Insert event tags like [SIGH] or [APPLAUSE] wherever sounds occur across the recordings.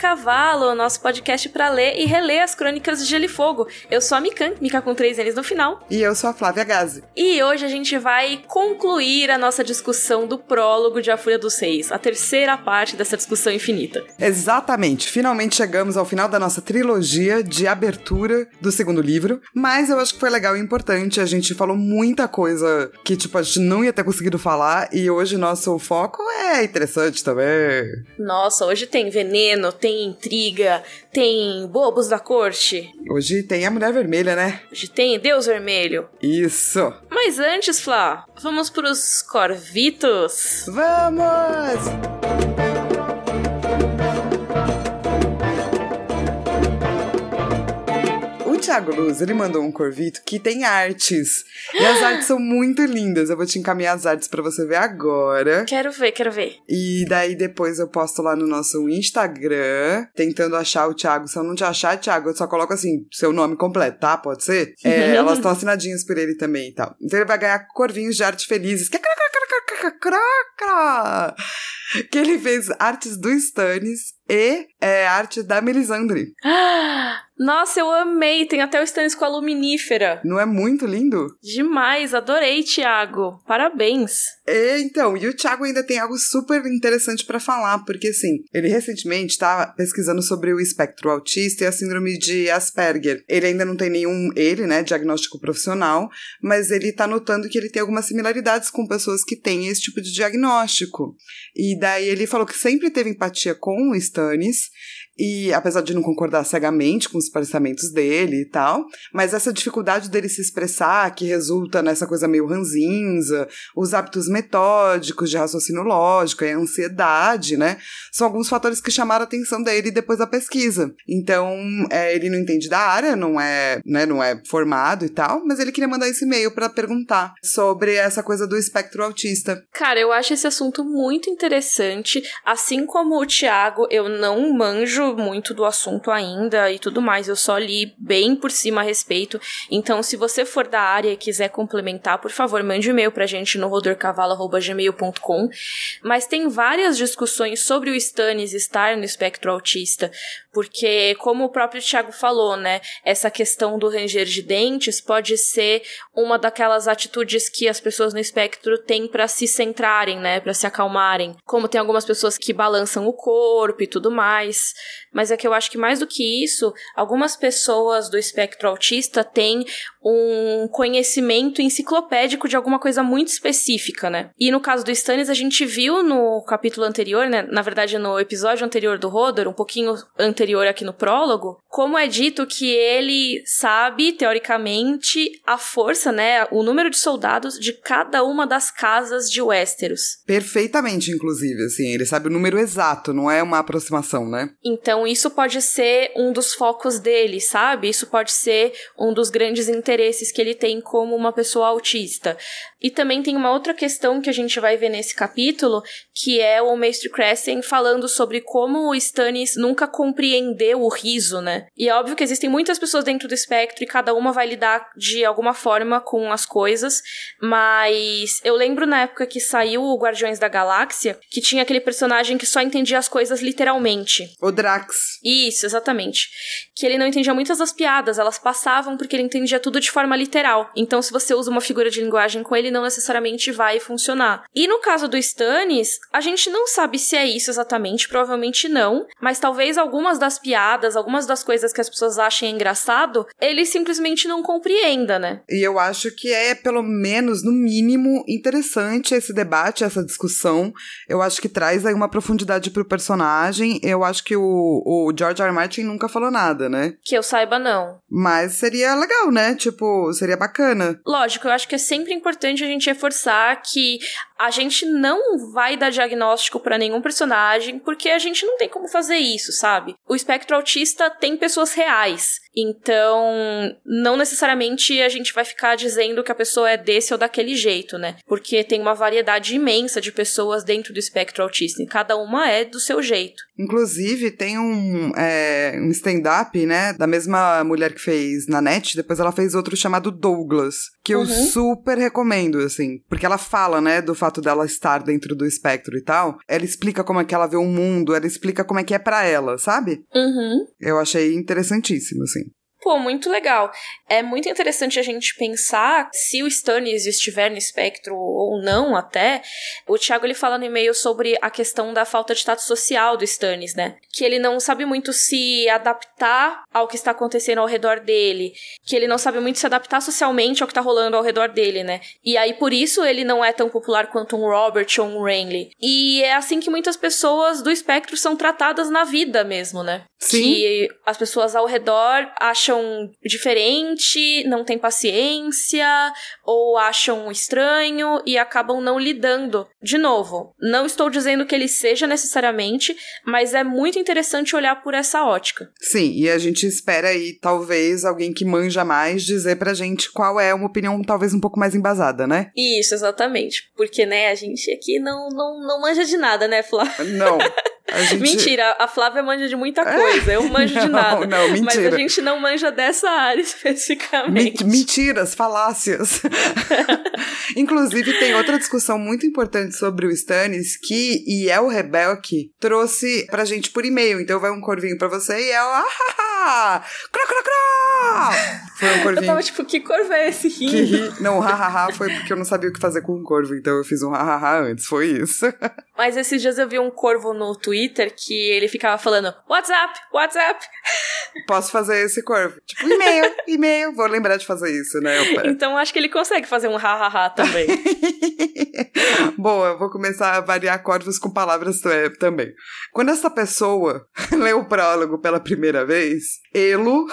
Cavalo, nosso podcast para ler e reler as crônicas de Gelo e Fogo. Eu sou a Mikan, Mika com três N's no final. E eu sou a Flávia Gazi. E hoje a gente vai concluir a nossa discussão do prólogo de A Fúria dos Reis, a terceira parte dessa discussão infinita. Exatamente. Finalmente chegamos ao final da nossa trilogia de abertura do segundo livro, mas eu acho que foi legal e importante. A gente falou muita coisa que, tipo, a gente não ia ter conseguido falar e hoje nosso foco é interessante também. Nossa, hoje tem veneno, tem intriga, tem bobos da corte. Hoje tem a Mulher Vermelha, né? Hoje tem Deus Vermelho. Isso. Mas antes, Flá, vamos pros Corvitos. Vamos! Thiago Luz, ele mandou um corvito que tem artes. E as artes são muito lindas. Eu vou te encaminhar as artes para você ver agora. Quero ver, quero ver. E daí depois eu posto lá no nosso Instagram, tentando achar o Thiago. Se eu não te achar, Thiago, eu só coloco assim, seu nome completo, tá? Pode ser? É, [LAUGHS] elas estão assinadinhas por ele também e tal. Então ele vai ganhar corvinhos de arte felizes. Que que ele fez artes do Stannis e é, arte da Melisandre. [GASPS] Nossa, eu amei! Tem até o Stannis com a luminífera. Não é muito lindo? Demais, adorei, Thiago. Parabéns. É, então, e o Thiago ainda tem algo super interessante para falar, porque assim, ele recentemente estava tá pesquisando sobre o espectro autista e a síndrome de Asperger. Ele ainda não tem nenhum, ele, né, diagnóstico profissional, mas ele tá notando que ele tem algumas similaridades com pessoas que têm esse tipo de diagnóstico. E daí ele falou que sempre teve empatia com o Stannis e apesar de não concordar cegamente com os pensamentos dele e tal, mas essa dificuldade dele se expressar, que resulta nessa coisa meio ranzinza, os hábitos metódicos de raciocínio lógico e a ansiedade, né, são alguns fatores que chamaram a atenção dele depois da pesquisa. Então, é, ele não entende da área, não é, né, não é formado e tal, mas ele queria mandar esse e-mail para perguntar sobre essa coisa do espectro autista. Cara, eu acho esse assunto muito interessante, assim como o Thiago, eu não manjo muito do assunto ainda e tudo mais, eu só li bem por cima a respeito. Então, se você for da área e quiser complementar, por favor, mande um e-mail pra gente no rodorcavalo.gmail.com. Mas tem várias discussões sobre o Stannis estar no espectro autista, porque, como o próprio Thiago falou, né, essa questão do ranger de dentes pode ser uma daquelas atitudes que as pessoas no espectro têm para se centrarem, né, para se acalmarem. Como tem algumas pessoas que balançam o corpo e tudo mais. Mas é que eu acho que mais do que isso, algumas pessoas do espectro autista têm um conhecimento enciclopédico de alguma coisa muito específica, né? E no caso do Stannis, a gente viu no capítulo anterior, né? Na verdade, no episódio anterior do Rodor, um pouquinho anterior aqui no prólogo, como é dito que ele sabe, teoricamente, a força, né? O número de soldados de cada uma das casas de Westeros. Perfeitamente, inclusive, assim, ele sabe o número exato, não é uma aproximação, né? Então, isso pode ser um dos focos dele, sabe? Isso pode ser um dos grandes interesses que ele tem como uma pessoa autista. E também tem uma outra questão que a gente vai ver nesse capítulo, que é o Mestre Crescent falando sobre como o Stannis nunca compreendeu o riso, né? E é óbvio que existem muitas pessoas dentro do espectro e cada uma vai lidar de alguma forma com as coisas, mas eu lembro na época que saiu o Guardiões da Galáxia, que tinha aquele personagem que só entendia as coisas literalmente. O Drax. Isso, exatamente. Que ele não entendia muitas das piadas, elas passavam porque ele entendia tudo de forma literal. Então, se você usa uma figura de linguagem com ele, não necessariamente vai funcionar. E no caso do Stannis, a gente não sabe se é isso exatamente, provavelmente não, mas talvez algumas das piadas, algumas das coisas que as pessoas achem engraçado, ele simplesmente não compreenda, né? E eu acho que é, pelo menos, no mínimo, interessante esse debate, essa discussão. Eu acho que traz aí uma profundidade pro personagem. Eu acho que o, o George R. R. Martin nunca falou nada, né? Que eu saiba, não. Mas seria legal, né? Tipo, seria bacana. Lógico, eu acho que é sempre importante a gente reforçar que a gente não vai dar diagnóstico para nenhum personagem, porque a gente não tem como fazer isso, sabe? O espectro autista tem pessoas reais. Então, não necessariamente a gente vai ficar dizendo que a pessoa é desse ou daquele jeito, né? Porque tem uma variedade imensa de pessoas dentro do espectro autista, e cada uma é do seu jeito. Inclusive, tem um, é, um stand-up, né, da mesma mulher que fez na net, depois ela fez outro chamado Douglas, que eu uhum. super recomendo, assim, porque ela fala, né, do fato dela estar dentro do espectro e tal. Ela explica como é que ela vê o mundo, ela explica como é que é para ela, sabe? Uhum. Eu achei interessantíssimo, assim. Pô, muito legal. É muito interessante a gente pensar se o Stannis estiver no espectro ou não até. O Thiago ele fala no e-mail sobre a questão da falta de status social do Stannis, né? Que ele não sabe muito se adaptar ao que está acontecendo ao redor dele, que ele não sabe muito se adaptar socialmente ao que está rolando ao redor dele, né? E aí por isso ele não é tão popular quanto um Robert ou um Renly. E é assim que muitas pessoas do espectro são tratadas na vida mesmo, né? Sim. Que as pessoas ao redor acham diferente, não têm paciência, ou acham estranho e acabam não lidando. De novo, não estou dizendo que ele seja necessariamente, mas é muito interessante olhar por essa ótica. Sim, e a gente espera aí, talvez, alguém que manja mais dizer pra gente qual é uma opinião talvez um pouco mais embasada, né? Isso, exatamente. Porque, né, a gente aqui não, não, não manja de nada, né, Flávia? Não. [LAUGHS] Gente... Mentira, a Flávia manja de muita coisa, eu manjo [LAUGHS] não, de nada. Não, mentira. Mas a gente não manja dessa área [LAUGHS] especificamente. Mentiras, falácias. [LAUGHS] Inclusive, tem outra discussão muito importante sobre o Stannis que Iel Rebelk trouxe pra gente por e-mail. Então vai um corvinho pra você e é o ah, ah, cro, cro, cro. Foi um corvinho. Eu tava tipo, que corvo é esse rindo? Que ri... Não, o hahaha foi porque eu não sabia o que fazer com um corvo, então eu fiz um hahaha antes, foi isso. Mas esses dias eu vi um corvo no Twitter que ele ficava falando WhatsApp, WhatsApp. [LAUGHS] Posso fazer esse corvo. Tipo, e-mail, e-mail. Vou lembrar de fazer isso, né? Então acho que ele consegue fazer um hahaha também. [LAUGHS] Boa, vou começar a variar corvos com palavras também. Quando essa pessoa [LAUGHS] lê o prólogo pela primeira vez, Elo,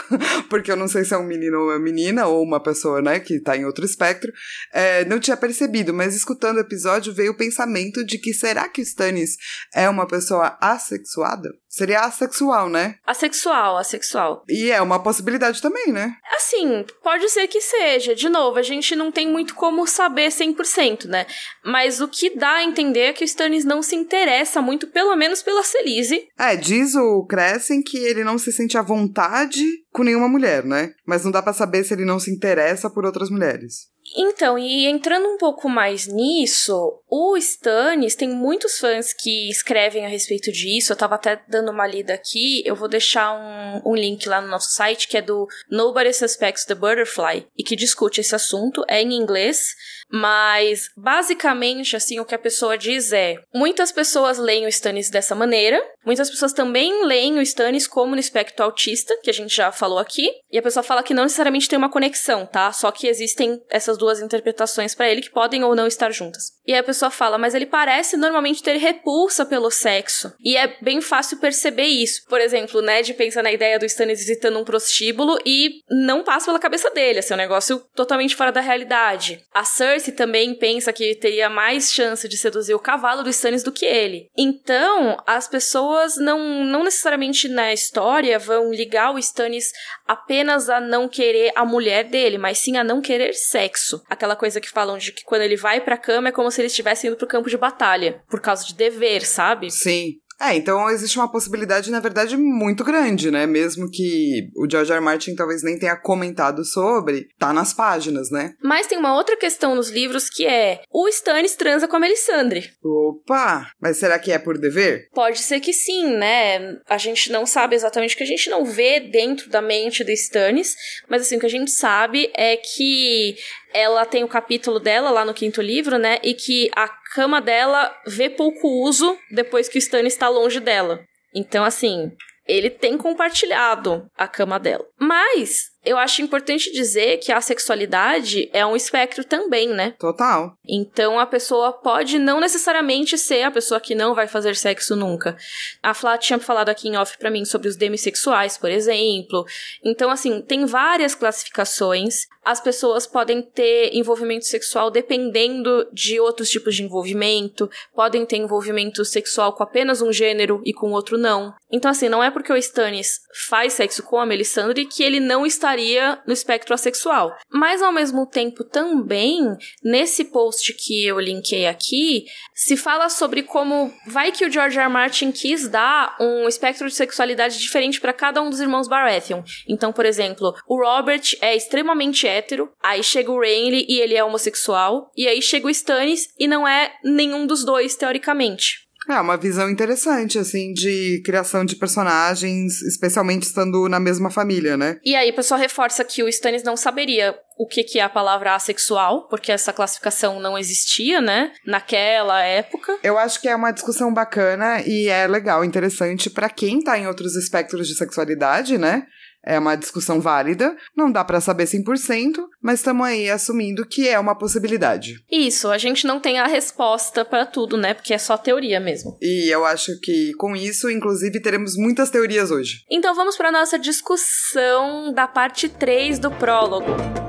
porque eu não sei se é um menino ou uma menina, ou uma pessoa, né, que tá em outro espectro, é, não tinha percebido, mas escutando o episódio veio o pensamento de que será que Stannis é uma pessoa assexuada? Seria assexual, né? Assexual, assexual. E é uma possibilidade também, né? Assim, pode ser que seja. De novo, a gente não tem muito como saber 100%, né? Mas o que dá a entender é que o Stannis não se interessa muito, pelo menos pela Celise. É, diz o Crescent que ele não se sente à vontade com nenhuma mulher, né? Mas não dá para saber se ele não se interessa por outras mulheres. Então, e entrando um pouco mais nisso, o Stannis tem muitos fãs que escrevem a respeito disso. Eu tava até dando uma lida aqui. Eu vou deixar um, um link lá no nosso site que é do Nobody Suspects the Butterfly e que discute esse assunto. É em inglês. Mas, basicamente, assim, o que a pessoa diz é: muitas pessoas leem o Stannis dessa maneira, muitas pessoas também leem o Stannis como no espectro autista, que a gente já falou aqui, e a pessoa fala que não necessariamente tem uma conexão, tá? Só que existem essas duas interpretações para ele que podem ou não estar juntas. E aí a pessoa fala, mas ele parece normalmente ter repulsa pelo sexo. E é bem fácil perceber isso. Por exemplo, Ned pensa na ideia do Stannis visitando um prostíbulo e não passa pela cabeça dele, assim, é um negócio totalmente fora da realidade. A Cersei Cersei também pensa que teria mais chance de seduzir o cavalo do Stannis do que ele. Então, as pessoas não, não necessariamente na história vão ligar o Stannis apenas a não querer a mulher dele, mas sim a não querer sexo. Aquela coisa que falam de que quando ele vai pra cama é como se ele estivesse indo pro campo de batalha, por causa de dever, sabe? Sim. É, então existe uma possibilidade, na verdade, muito grande, né? Mesmo que o George R. R. Martin talvez nem tenha comentado sobre, tá nas páginas, né? Mas tem uma outra questão nos livros que é: o Stannis transa com a Melisandre. Opa! Mas será que é por dever? Pode ser que sim, né? A gente não sabe exatamente o que a gente não vê dentro da mente do Stannis, mas assim, o que a gente sabe é que ela tem o capítulo dela lá no quinto livro, né? E que a cama dela vê pouco uso depois que o Stannis está longe dela. Então, assim, ele tem compartilhado a cama dela. Mas eu acho importante dizer que a sexualidade é um espectro também, né? Total. Então a pessoa pode não necessariamente ser a pessoa que não vai fazer sexo nunca. A Flá tinha falado aqui em off pra mim sobre os demissexuais, por exemplo. Então, assim, tem várias classificações. As pessoas podem ter envolvimento sexual dependendo de outros tipos de envolvimento, podem ter envolvimento sexual com apenas um gênero e com outro não. Então, assim, não é porque o Stannis faz sexo com a Melisandre que ele não estaria no espectro assexual. Mas, ao mesmo tempo, também, nesse post que eu linkei aqui, se fala sobre como vai que o George R. R. Martin quis dar um espectro de sexualidade diferente para cada um dos irmãos Baratheon. Então, por exemplo, o Robert é extremamente hétero, aí chega o Renly e ele é homossexual, e aí chega o Stannis e não é nenhum dos dois, teoricamente. É, uma visão interessante, assim, de criação de personagens, especialmente estando na mesma família, né? E aí, o pessoal reforça que o Stannis não saberia o que, que é a palavra assexual, porque essa classificação não existia, né? Naquela época. Eu acho que é uma discussão bacana e é legal, interessante para quem tá em outros espectros de sexualidade, né? É uma discussão válida, não dá para saber 100%, mas estamos aí assumindo que é uma possibilidade. Isso, a gente não tem a resposta para tudo, né? Porque é só teoria mesmo. E eu acho que com isso, inclusive, teremos muitas teorias hoje. Então vamos para nossa discussão da parte 3 do prólogo.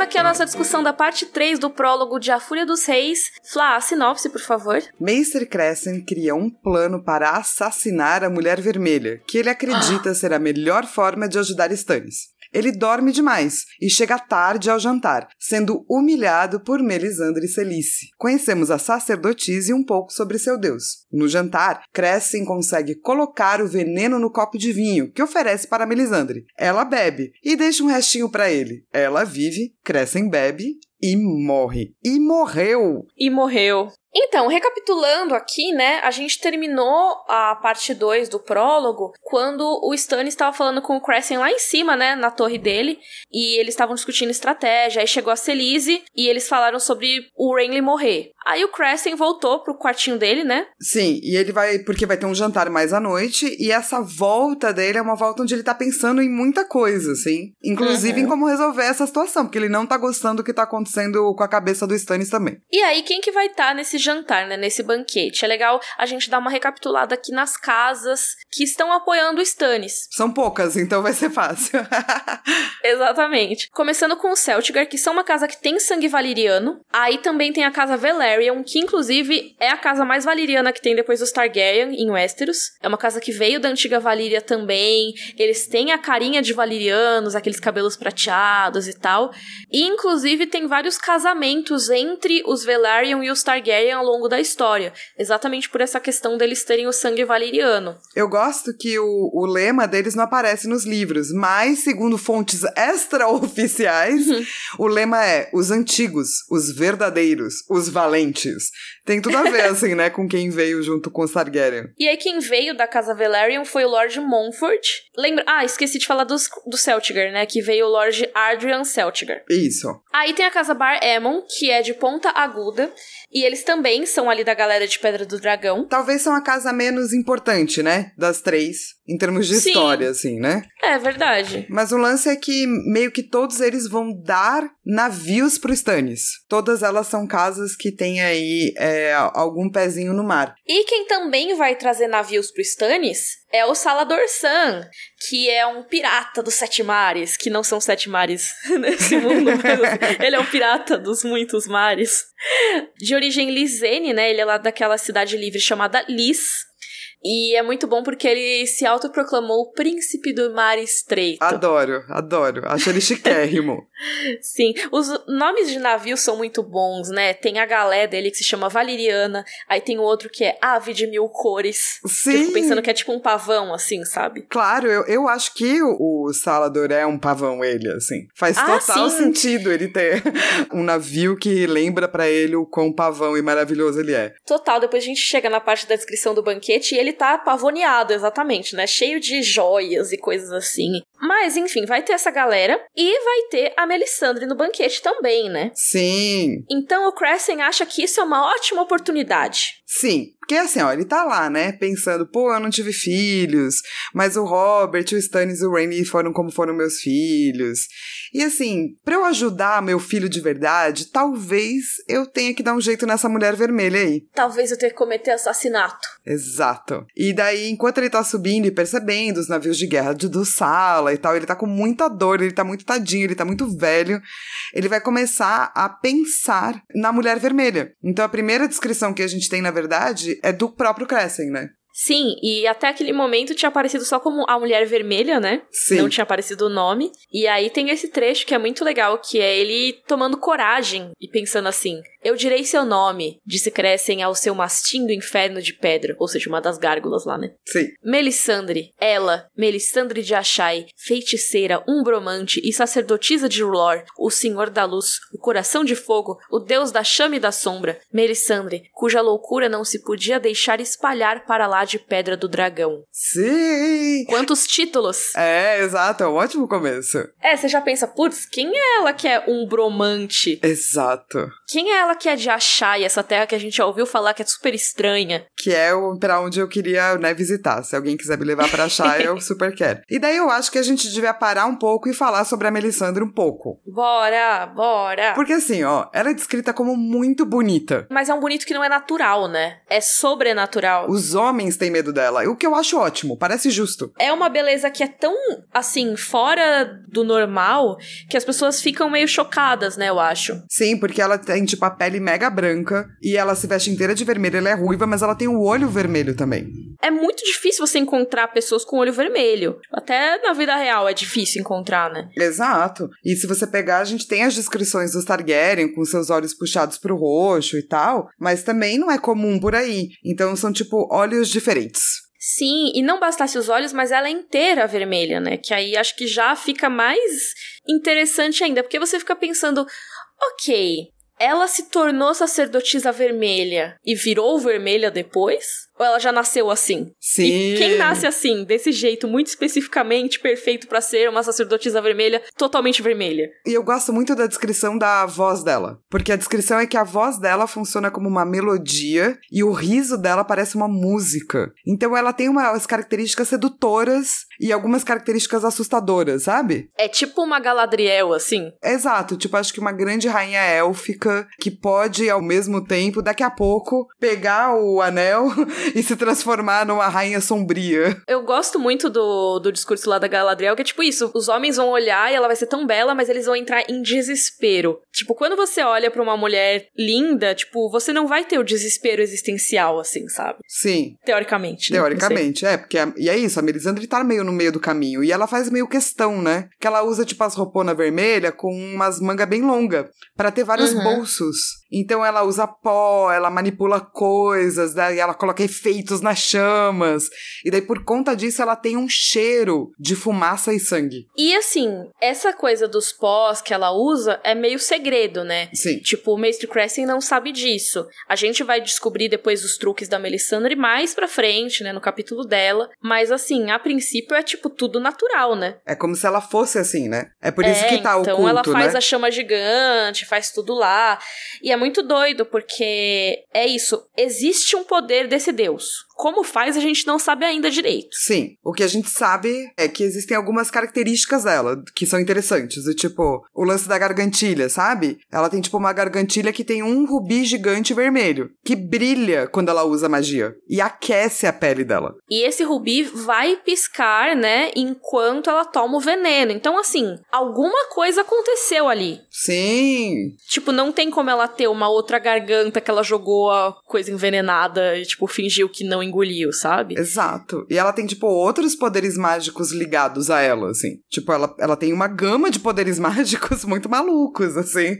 Começando aqui a nossa discussão da parte 3 do prólogo de A Fúria dos Reis. Flá, a sinopse, por favor. Maester Crescent cria um plano para assassinar a Mulher Vermelha, que ele acredita [GASPS] ser a melhor forma de ajudar Stannis. Ele dorme demais e chega tarde ao jantar, sendo humilhado por Melisandre Celice. Conhecemos a sacerdotisa e um pouco sobre seu deus. No jantar, Crescem consegue colocar o veneno no copo de vinho que oferece para Melisandre. Ela bebe e deixa um restinho para ele. Ela vive, Crescem bebe e morre. E morreu! E morreu. Então, recapitulando aqui, né, a gente terminou a parte 2 do prólogo quando o Stannis estava falando com o Crescent lá em cima, né, na torre dele, e eles estavam discutindo estratégia, aí chegou a Celise e eles falaram sobre o Renly morrer. Aí o Crescent voltou pro quartinho dele, né? Sim, e ele vai, porque vai ter um jantar mais à noite, e essa volta dele é uma volta onde ele tá pensando em muita coisa, assim, inclusive uhum. em como resolver essa situação, porque ele não tá gostando do que tá acontecendo com a cabeça do Stannis também. E aí, quem que vai estar tá nesse jantar, né, nesse banquete. É legal a gente dar uma recapitulada aqui nas casas que estão apoiando o Stannis. São poucas, então vai ser fácil. [LAUGHS] Exatamente. Começando com o Celtigar, que são uma casa que tem sangue valeriano. Aí também tem a casa Velaryon, que inclusive é a casa mais valeriana que tem depois dos Targaryen em Westeros. É uma casa que veio da antiga Valíria também. Eles têm a carinha de valerianos, aqueles cabelos prateados e tal. E inclusive tem vários casamentos entre os Velaryon e os Targaryen ao longo da história, exatamente por essa questão deles terem o sangue valeriano. Eu gosto que o, o lema deles não aparece nos livros, mas, segundo fontes extraoficiais, uhum. o lema é os antigos, os verdadeiros, os valentes. Tem tudo a ver, [LAUGHS] assim, né, com quem veio junto com os Targaryen. E aí, quem veio da casa Velaryon foi o Lord Montfort. Lembra? Ah, esqueci de falar dos, do Celtigar, né, que veio o Lord Adrian Celtigar. Isso. Aí tem a casa Bar Aemon, que é de ponta aguda, e eles também são ali da galera de Pedra do Dragão. Talvez são a casa menos importante, né? Das três, em termos de Sim. história, assim, né? É verdade. Mas o lance é que meio que todos eles vão dar navios pro Stannis. Todas elas são casas que têm aí é, algum pezinho no mar. E quem também vai trazer navios pro Stannis é o Salador San, que é um pirata dos sete mares, que não são sete mares [LAUGHS] nesse mundo, mas [LAUGHS] ele é um pirata dos muitos mares. De origem lisene, né? Ele é lá daquela cidade livre chamada Lis, e é muito bom porque ele se autoproclamou o príncipe do mar estreito. Adoro, adoro. Acho ele chiquérrimo. [LAUGHS] Sim. Os nomes de navios são muito bons, né? Tem a galé dele que se chama Valeriana. Aí tem o outro que é Ave de Mil Cores. Sim. Eu fico pensando que é tipo um pavão, assim, sabe? Claro, eu, eu acho que o, o Salador é um pavão, ele, assim. Faz ah, total sim. sentido ele ter [LAUGHS] um navio que lembra para ele o quão pavão e maravilhoso ele é. Total. Depois a gente chega na parte da descrição do banquete e ele ele tá pavoneado, exatamente, né? Cheio de joias e coisas assim. Mas, enfim, vai ter essa galera e vai ter a Melisandre no banquete também, né? Sim. Então o Crescent acha que isso é uma ótima oportunidade. Sim, porque assim, ó, ele tá lá, né, pensando, pô, eu não tive filhos, mas o Robert, o Stannis e o Rainy foram como foram meus filhos. E assim, pra eu ajudar meu filho de verdade, talvez eu tenha que dar um jeito nessa mulher vermelha aí. Talvez eu tenha que cometer assassinato. Exato. E daí, enquanto ele tá subindo e percebendo os navios de guerra de, do Sala e tal, ele tá com muita dor, ele tá muito tadinho, ele tá muito velho. Ele vai começar a pensar na mulher vermelha. Então a primeira descrição que a gente tem, na verdade, é do próprio Crescent, né? Sim, e até aquele momento tinha aparecido só como a Mulher Vermelha, né? Sim. Não tinha aparecido o nome. E aí tem esse trecho que é muito legal, que é ele tomando coragem e pensando assim: Eu direi seu nome, disse Crescem ao seu mastim do inferno de pedra, ou seja, uma das gárgulas lá, né? Sim. Melisandre, ela, Melisandre de Achai, feiticeira, umbromante e sacerdotisa de Rulor, o senhor da luz, o coração de fogo, o deus da chama e da sombra. Melisandre, cuja loucura não se podia deixar espalhar para lá de Pedra do Dragão. Sim! Quantos títulos! É, exato, é um ótimo começo. É, você já pensa, putz, quem é ela que é um bromante? Exato. Quem é ela que é de Achai, essa terra que a gente já ouviu falar que é super estranha? Que é o, pra onde eu queria, né, visitar. Se alguém quiser me levar pra achar, eu [LAUGHS] super quero. E daí eu acho que a gente devia parar um pouco e falar sobre a Melisandre um pouco. Bora, bora! Porque assim, ó, ela é descrita como muito bonita. Mas é um bonito que não é natural, né? É sobrenatural. Os homens têm medo dela, o que eu acho ótimo, parece justo. É uma beleza que é tão, assim, fora do normal, que as pessoas ficam meio chocadas, né, eu acho. Sim, porque ela tem, tipo, a pele mega branca e ela se veste inteira de vermelho, ela é ruiva, mas ela tem o olho vermelho também. É muito difícil você encontrar pessoas com olho vermelho. Até na vida real é difícil encontrar, né? Exato. E se você pegar, a gente tem as descrições dos Targaryen com seus olhos puxados pro roxo e tal, mas também não é comum por aí. Então são, tipo, olhos diferentes. Sim, e não bastasse os olhos, mas ela é inteira vermelha, né? Que aí acho que já fica mais interessante ainda, porque você fica pensando, ok, ela se tornou sacerdotisa vermelha e virou vermelha depois? Ou ela já nasceu assim? Sim. E quem nasce assim, desse jeito, muito especificamente perfeito para ser uma sacerdotisa vermelha, totalmente vermelha? E eu gosto muito da descrição da voz dela. Porque a descrição é que a voz dela funciona como uma melodia e o riso dela parece uma música. Então ela tem umas características sedutoras e algumas características assustadoras, sabe? É tipo uma Galadriel, assim. Exato, tipo, acho que uma grande rainha élfica que pode, ao mesmo tempo, daqui a pouco, pegar o anel [LAUGHS] e se transformar numa rainha sombria. Eu gosto muito do, do discurso lá da Galadriel, que é tipo isso: os homens vão olhar e ela vai ser tão bela, mas eles vão entrar em desespero. Tipo, quando você olha pra uma mulher linda, tipo, você não vai ter o desespero existencial, assim, sabe? Sim. Teoricamente. né? Teoricamente, é, porque a- e é isso, a Melisandre tá meio no meio do caminho. E ela faz meio questão, né? Que ela usa, tipo, as rouponas vermelhas com umas mangas bem longas, pra ter vários Uhum. bolsos. Então ela usa pó, ela manipula coisas, daí ela coloca efeitos nas chamas. E daí, por conta disso, ela tem um cheiro de fumaça e sangue. E assim, essa coisa dos pós que ela usa é meio segredo, né? Sim. Tipo, o Mestre Crescent não sabe disso. A gente vai descobrir depois os truques da Melisandre mais pra frente, né, no capítulo dela. Mas assim, a princípio é tipo tudo natural, né? É como se ela fosse assim, né? É por isso É, que tá então oculto, ela faz né? a chama gigante, faz tudo lá. E é muito doido, porque é isso. Existe um poder desse deus. Deus. Como faz, a gente não sabe ainda direito. Sim, o que a gente sabe é que existem algumas características dela que são interessantes. Do tipo, o lance da gargantilha, sabe? Ela tem tipo uma gargantilha que tem um rubi gigante vermelho, que brilha quando ela usa magia e aquece a pele dela. E esse rubi vai piscar, né, enquanto ela toma o veneno. Então, assim, alguma coisa aconteceu ali. Sim, Tipo, não tem como ela ter uma outra garganta que ela jogou a coisa envenenada e, tipo, fingiu que não engoliu, sabe? exato. E ela tem tipo outros poderes mágicos ligados a ela, assim. Tipo, ela, ela tem uma gama de poderes [LAUGHS] mágicos muito malucos, assim.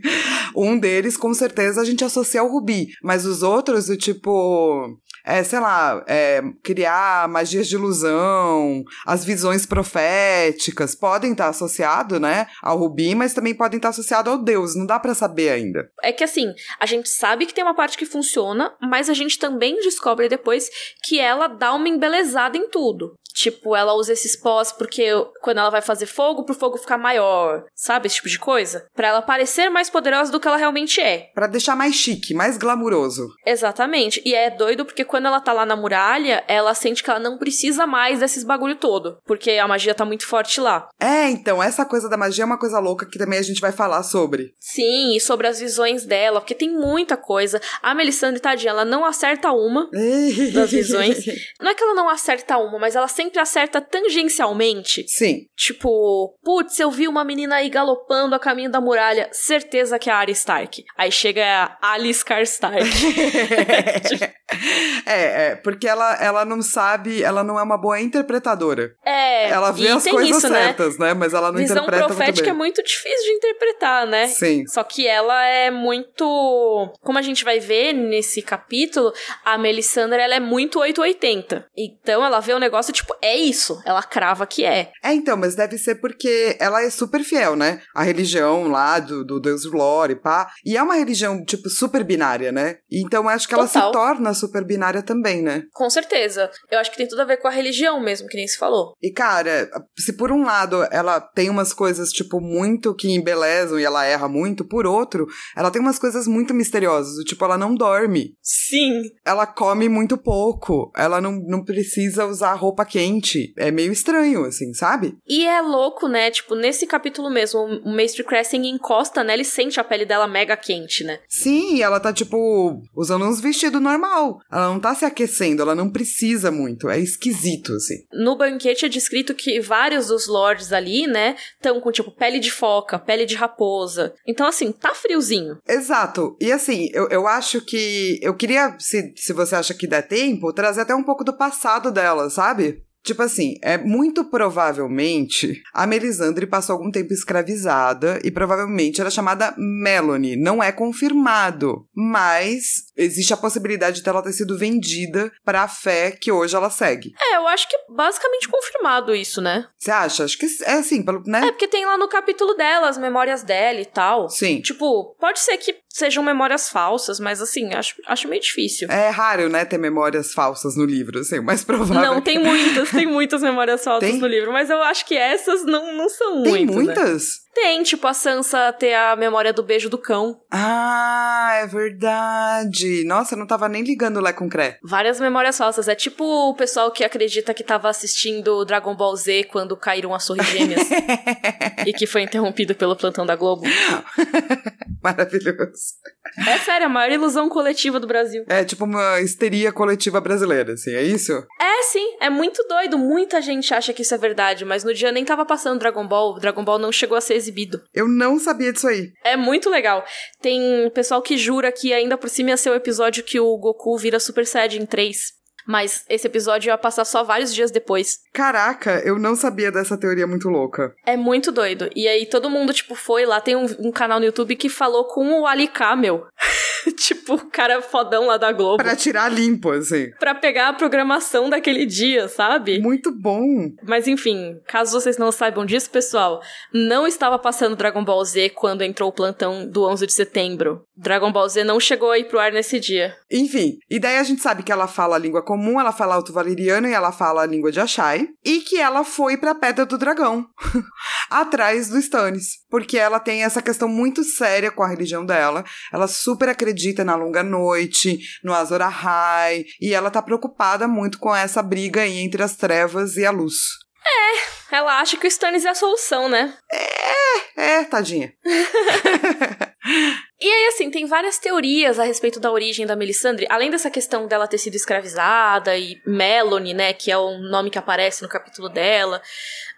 Um deles, com certeza, a gente associa ao rubi, mas os outros, do tipo. É, sei lá, é, criar magias de ilusão, as visões proféticas, podem estar associados, né, ao Rubi, mas também podem estar associados ao Deus, não dá pra saber ainda. É que assim, a gente sabe que tem uma parte que funciona, mas a gente também descobre depois que ela dá uma embelezada em tudo. Tipo, ela usa esses pós porque quando ela vai fazer fogo, pro fogo ficar maior, sabe? Esse tipo de coisa. Pra ela parecer mais poderosa do que ela realmente é. Pra deixar mais chique, mais glamuroso. Exatamente. E é doido porque quando ela tá lá na muralha, ela sente que ela não precisa mais desses bagulho todo. Porque a magia tá muito forte lá. É, então, essa coisa da magia é uma coisa louca que também a gente vai falar sobre. Sim, e sobre as visões dela, porque tem muita coisa. A Melisandre, tadinha, ela não acerta uma [LAUGHS] das visões. Não é que ela não acerta uma, mas ela sempre acerta tangencialmente. Sim. Tipo, putz, eu vi uma menina aí galopando a caminho da muralha. Certeza que é a Arya Stark. Aí chega a Alice Stark. [LAUGHS] [LAUGHS] é, é, porque ela, ela não sabe, ela não é uma boa interpretadora. É. Ela vê as coisas isso, certas, né? né? Mas ela não Visão interpreta profética muito é muito difícil de interpretar, né? Sim. Só que ela é muito. Como a gente vai ver nesse capítulo, a Melisandre ela é muito 880. Então ela vê o negócio, tipo, é isso. Ela crava que é. É, então, mas deve ser porque ela é super fiel, né? A religião lá do, do Deus Lore, pá. E é uma religião, tipo, super binária, né? Então acho que ela Total. se torna super binária também, né? Com certeza. Eu acho que tem tudo a ver com a religião mesmo, que nem se falou. E, cara, se por um lado ela tem umas coisas, tipo, muito que embelezam e ela erra muito, por outro, ela tem umas coisas muito misteriosas. do Tipo, ela não dorme. Sim. Ela come muito pouco. Ela não, não precisa usar roupa quente. É meio estranho, assim, sabe? E é louco, né? Tipo, nesse capítulo mesmo, o Maestro Crescent encosta nela e sente a pele dela mega quente, né? Sim, e ela tá, tipo, usando uns vestidos normal. Ela não tá se aquecendo, ela não precisa muito. É esquisito, assim. No banquete é descrito que vários dos lords ali, né, estão com, tipo, pele de foca, pele de raposa. Então, assim, tá friozinho. Exato. E assim, eu, eu acho que. Eu queria, se, se você acha que der tempo, trazer até um pouco do passado dela, sabe? Tipo assim, é muito provavelmente a Melisandre passou algum tempo escravizada e provavelmente era chamada Melanie. Não é confirmado, mas existe a possibilidade dela ter sido vendida para a fé que hoje ela segue. É, eu acho que é basicamente confirmado isso, né? Você acha? Acho que é assim, pelo, né? É, porque tem lá no capítulo dela as memórias dela e tal. Sim. Tipo, pode ser que sejam memórias falsas, mas assim, acho, acho meio difícil. É raro, né, ter memórias falsas no livro, assim, o mais [LAUGHS] provável. Não, tem muitas, tem muitas memórias falsas Tem? no livro, mas eu acho que essas não, não são Tem muito, né? muitas? Tem, tipo a Sansa ter a memória do beijo do cão. Ah, é verdade. Nossa, eu não tava nem ligando Lé com Cré. Várias memórias falsas. É tipo o pessoal que acredita que tava assistindo Dragon Ball Z quando caíram as torres gêmeas [LAUGHS] e que foi interrompido pelo plantão da Globo. [LAUGHS] Maravilhoso. É sério, a maior ilusão coletiva do Brasil. É tipo uma histeria coletiva brasileira, assim, é isso? É, sim, é muito doido. Muita gente acha que isso é verdade, mas no dia nem tava passando Dragon Ball. Dragon Ball não chegou a ser exibido. Eu não sabia disso aí. É muito legal. Tem pessoal que jura que ainda por cima ia ser o episódio que o Goku vira Super Saiyajin 3. Mas esse episódio ia passar só vários dias depois. Caraca, eu não sabia dessa teoria muito louca. É muito doido. E aí todo mundo, tipo, foi lá. Tem um, um canal no YouTube que falou com o Ali Camel. [LAUGHS] [LAUGHS] tipo, o cara fodão lá da Globo. Pra tirar limpo, assim. Pra pegar a programação daquele dia, sabe? Muito bom. Mas enfim, caso vocês não saibam disso, pessoal, não estava passando Dragon Ball Z quando entrou o plantão do 11 de setembro. Dragon Ball Z não chegou aí pro ar nesse dia. Enfim, e daí a gente sabe que ela fala a língua comum, ela fala alto valeriano e ela fala a língua de Ashai. E que ela foi pra Pedra do Dragão, [LAUGHS] atrás do Stannis. Porque ela tem essa questão muito séria com a religião dela. Ela super acredita na longa noite, no Azor Ahai. E ela tá preocupada muito com essa briga aí entre as trevas e a luz. Ela acha que o Stannis é a solução, né? É, tadinha. [LAUGHS] E aí, assim, tem várias teorias a respeito da origem da Melisandre, além dessa questão dela ter sido escravizada e Melanie, né, que é o nome que aparece no capítulo dela.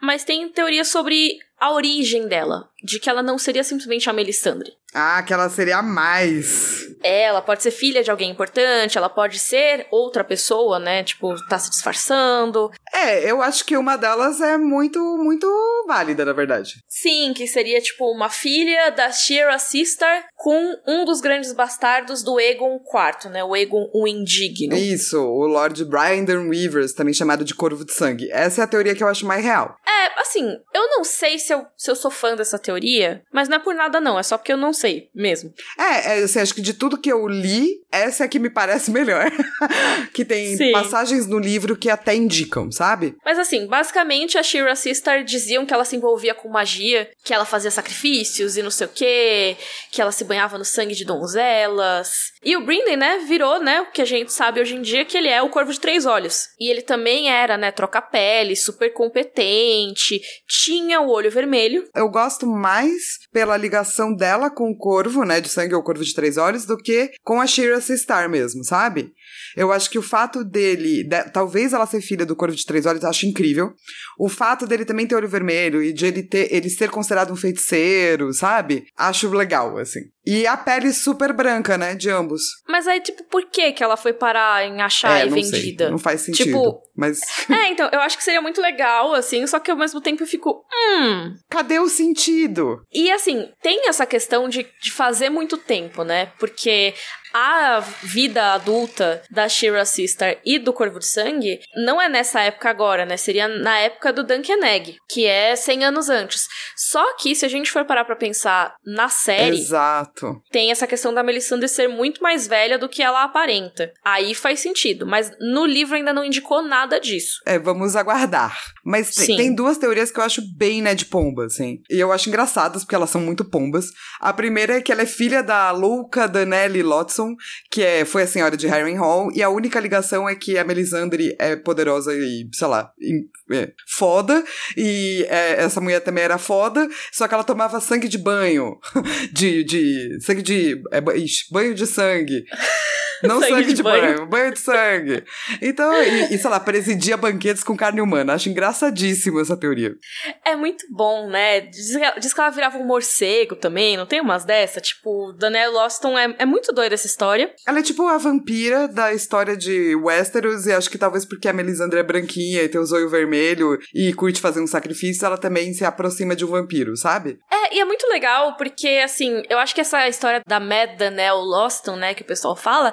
Mas tem teorias sobre a origem dela, de que ela não seria simplesmente a Melisandre. Ah, que ela seria a mais. Ela pode ser filha de alguém importante, ela pode ser outra pessoa, né? Tipo, tá se disfarçando. É, eu acho que uma delas é muito, muito válida, na verdade. Sim, que seria tipo uma filha da Shira Sister com um dos grandes bastardos do Aegon IV, né? O Aegon o Indigno. Isso, o Lord Brandon Weavers, também chamado de Corvo de Sangue. Essa é a teoria que eu acho mais real. É, assim, eu não sei se eu, se eu sou fã dessa teoria, mas não é por nada não, é só porque eu não sei mesmo. É, é assim, acho que de tudo que eu li, essa é a que me parece [LAUGHS] melhor. que tem Sim. passagens no livro que até indicam, sabe? Mas assim, basicamente a Shira Sister diziam que ela se envolvia com magia, que ela fazia sacrifícios e não sei o quê, que ela se banhava no sangue de donzelas. E o Brinden, né, virou, né, o que a gente sabe hoje em dia que ele é o Corvo de Três Olhos. E ele também era, né, troca-pele, super competente, tinha o olho vermelho. Eu gosto mais pela ligação dela com o Corvo, né, de sangue ou Corvo de Três Olhos, do que com a Shira Star mesmo, sabe? Eu acho que o fato dele, de, talvez ela ser filha do Corvo de Três Olhos, acho incrível. O fato dele também ter olho vermelho e de ele ter ele ser considerado um feiticeiro, sabe? Acho legal, assim. E a pele super branca, né, de ambos. Mas aí, tipo, por que que ela foi parar em achar é, e vendida? Sei, não faz sentido. Tipo, mas... [LAUGHS] é, então, eu acho que seria muito legal, assim, só que ao mesmo tempo eu fico, hum... Cadê o sentido? E, assim, tem essa questão de, de fazer muito tempo, né? Porque a vida adulta da Shira Sister e do Corvo de Sangue não é nessa época agora, né? Seria na época do Duncan Egg, que é 100 anos antes. Só que se a gente for parar pra pensar na série, Exato. tem essa questão da Melisandre ser muito mais velha do que ela aparenta. Aí faz sentido, mas no livro ainda não indicou nada disso. É, vamos aguardar. Mas tem, tem duas teorias que eu acho bem, né, de pomba, assim. E eu acho engraçadas, porque elas são muito pombas. A primeira é que ela é filha da louca Danelli Lotson, que é, foi a senhora de Harrenhal, e a única ligação é que a Melisandre é poderosa e, sei lá, é, foda, e é, essa mulher também era foda, só que ela tomava sangue de banho, [LAUGHS] de, de sangue de, é, banho de sangue. Não sangue, sangue de, de banho. banho. banho de sangue. Então, e, e, sei lá, presidia banquetes com carne humana. Acho engraçadíssimo essa teoria. É muito bom, né? Diz, diz que ela virava um morcego também, não tem umas dessa? Tipo, Danielle Loston é, é muito doida essa história. Ela é tipo a vampira da história de Westeros, e acho que talvez porque a Melisandre é branquinha e tem os olhos vermelhos e curte fazer um sacrifício, ela também se aproxima de um vampiro, sabe? É, e é muito legal, porque, assim, eu acho que essa história da Mad Danielle Loston, né, que o pessoal fala,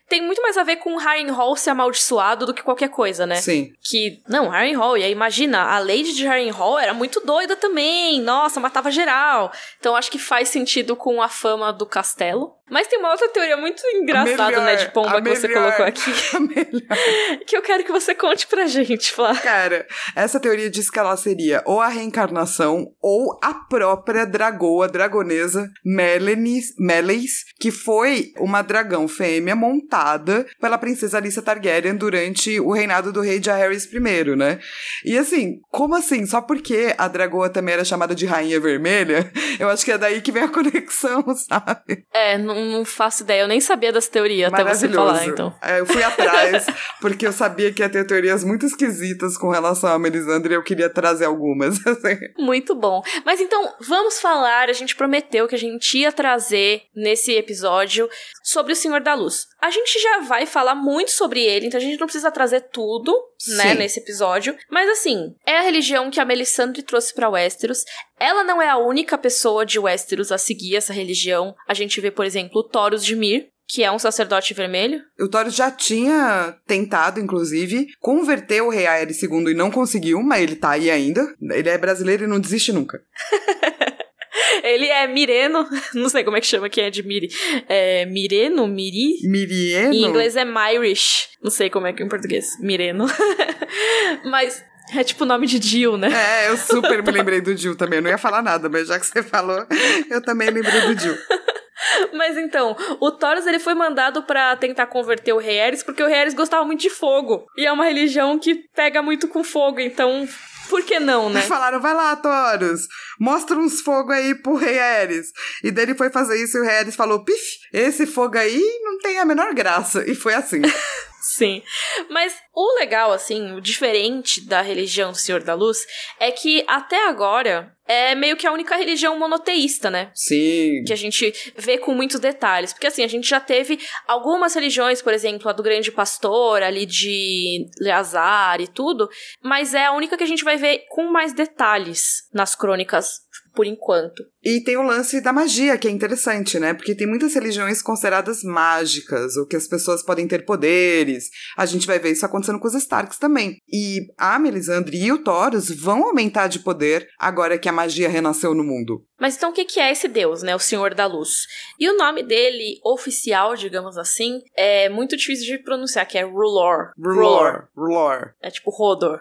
tem muito mais a ver com Harrenhal ser amaldiçoado do que qualquer coisa, né? Sim. Que, não, Harrenhal, e aí imagina, a Lady de Harrenhal era muito doida também, nossa, matava geral. Então acho que faz sentido com a fama do castelo. Mas tem uma outra teoria muito engraçada, melhor, né, de pomba que melhor, você colocou [LAUGHS] aqui. que eu quero que você conte pra gente, Flá. Cara, essa teoria diz que ela seria ou a reencarnação ou a própria dragoa, dragonesa Melenis, Meleis, que foi uma dragão fêmea montada pela princesa Alicia Targaryen durante o reinado do rei Jaehaerys I, né? E assim, como assim? Só porque a dragoa também era chamada de Rainha Vermelha? Eu acho que é daí que vem a [LAUGHS] conexão, sabe? É, não não faço ideia. Eu nem sabia dessa teoria até você falar, então. É, eu fui atrás, porque eu sabia que ia ter teorias muito esquisitas com relação a Melisandre e eu queria trazer algumas. [LAUGHS] Assim. Muito bom. Mas então, vamos falar. A gente prometeu que a gente ia trazer nesse episódio sobre o Senhor da Luz. A gente já vai falar muito sobre ele, então a gente não precisa trazer tudo, né, nesse episódio. Mas assim, é a religião que a Melisandre trouxe para Westeros. Ela não é a única pessoa de Westeros a seguir essa religião. A gente vê, por exemplo, o Thoros de Mir, que é um sacerdote vermelho. O Thoros já tinha tentado, inclusive, converter o rei Aerys II e não conseguiu, mas ele tá aí ainda. Ele é brasileiro e não desiste nunca. [LAUGHS] Ele é Mireno, [LAUGHS] não sei como é que chama quem é de Miri. É Mireno? Miri? Mirieno? Em inglês é Myrish. Não sei como é que é em português. Mireno. [LAUGHS] Mas é tipo o nome de Jill, né? É, eu super [LAUGHS] me lembrei do Jill também. Eu não ia falar nada, mas já que você falou, eu também lembrei do Jill. Mas então, o Taurus ele foi mandado para tentar converter o rei Ares porque o rei Ares gostava muito de fogo. E é uma religião que pega muito com fogo, então por que não, né? [LAUGHS] Falaram, vai lá, Taurus, mostra uns fogo aí pro rei Ares. E dele foi fazer isso e o rei Ares falou, pif, esse fogo aí não tem a menor graça. E foi assim. [LAUGHS] Sim. Mas o legal, assim, o diferente da religião do Senhor da Luz é que até agora é meio que a única religião monoteísta, né? Sim. Que a gente vê com muitos detalhes. Porque assim, a gente já teve algumas religiões, por exemplo, a do grande pastor, ali de Leazar e tudo, mas é a única que a gente vai ver com mais detalhes nas crônicas por enquanto. E tem o lance da magia, que é interessante, né? Porque tem muitas religiões consideradas mágicas, ou que as pessoas podem ter poderes. A gente vai ver isso acontecendo com os Starks também. E a Melisandre e o Taurus vão aumentar de poder agora que a magia renasceu no mundo. Mas então o que é esse deus, né? O Senhor da Luz. E o nome dele, oficial, digamos assim, é muito difícil de pronunciar, que é Rulor. Rulor. Rulor. É tipo Rodor.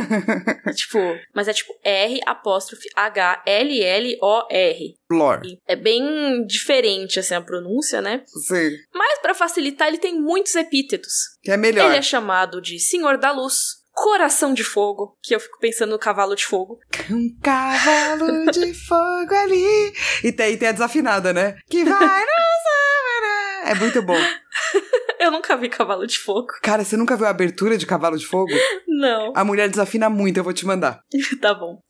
[LAUGHS] é tipo. Mas é tipo R apóstrofe H L L O R. Rulor. É bem diferente assim a pronúncia, né? Sim. Mas para facilitar, ele tem muitos epítetos. Que é melhor. Ele é chamado de Senhor da Luz, Coração de Fogo, que eu fico pensando no cavalo de fogo. Um cavalo de fogo ali. E tem, tem a desafinada, né? Que vai É muito bom. [LAUGHS] eu nunca vi cavalo de fogo. Cara, você nunca viu a abertura de cavalo de fogo? Não. A mulher desafina muito, eu vou te mandar. [LAUGHS] tá bom.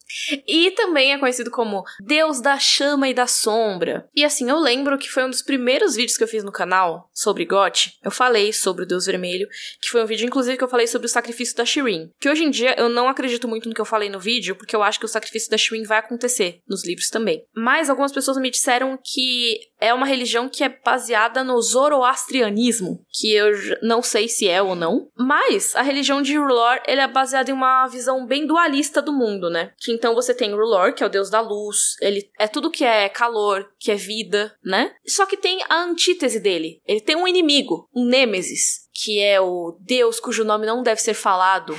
E também é conhecido como Deus da Chama e da Sombra. E assim, eu lembro que foi um dos primeiros vídeos que eu fiz no canal sobre Goth. Eu falei sobre o Deus Vermelho, que foi um vídeo, inclusive, que eu falei sobre o sacrifício da Shirin. Que hoje em dia eu não acredito muito no que eu falei no vídeo, porque eu acho que o sacrifício da Shirin vai acontecer nos livros também. Mas algumas pessoas me disseram que é uma religião que é baseada no zoroastrianismo, que eu não sei se é ou não. Mas a religião de Rulor, ele é baseada em uma visão bem dualista do mundo, né? Que então você tem Rulor, que é o deus da luz, ele é tudo que é calor, que é vida, né? Só que tem a antítese dele. Ele tem um inimigo, um Nêmesis, que é o deus cujo nome não deve ser falado.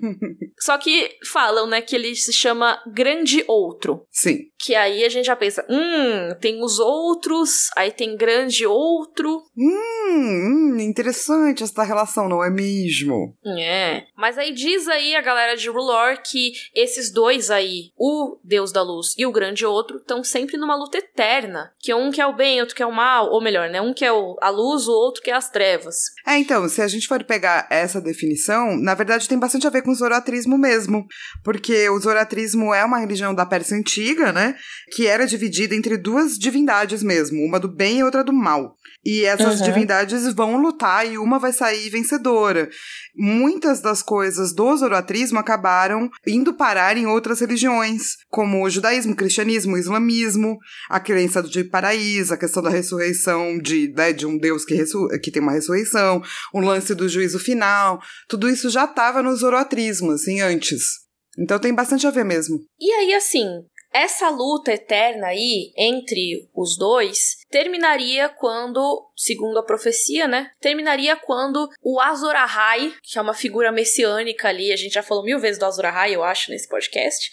[LAUGHS] Só que falam, né, que ele se chama Grande Outro. Sim. Que aí a gente já pensa, hum, tem os outros, aí tem Grande Outro. Hum, hum interessante essa relação, não é mesmo? É. Mas aí diz aí a galera de Rulor que esses dois aí, o Deus da Luz e o Grande Outro, estão sempre numa luta eterna. Que um quer o bem, outro quer o mal, ou melhor, né, um quer a luz, o outro quer as trevas. É, então, se a gente for pegar essa definição, na verdade tem bastante a ver com o zoroatrismo mesmo, porque o zoroatrismo é uma religião da Pérsia antiga, né, que era dividida entre duas divindades mesmo, uma do bem e outra do mal. E essas uhum. divindades vão lutar e uma vai sair vencedora. Muitas das coisas do zoroatrismo acabaram indo parar em outras religiões, como o judaísmo, o cristianismo, o islamismo, a crença de paraíso, a questão da ressurreição de, né, de um Deus que, que tem uma ressurreição, o lance do juízo final. Tudo isso já estava no zoroatrismo, assim, antes. Então tem bastante a ver mesmo. E aí, assim, essa luta eterna aí entre os dois terminaria quando, segundo a profecia, né? Terminaria quando o Azor Ahai, que é uma figura messiânica ali, a gente já falou mil vezes do Azor Ahai, eu acho, nesse podcast.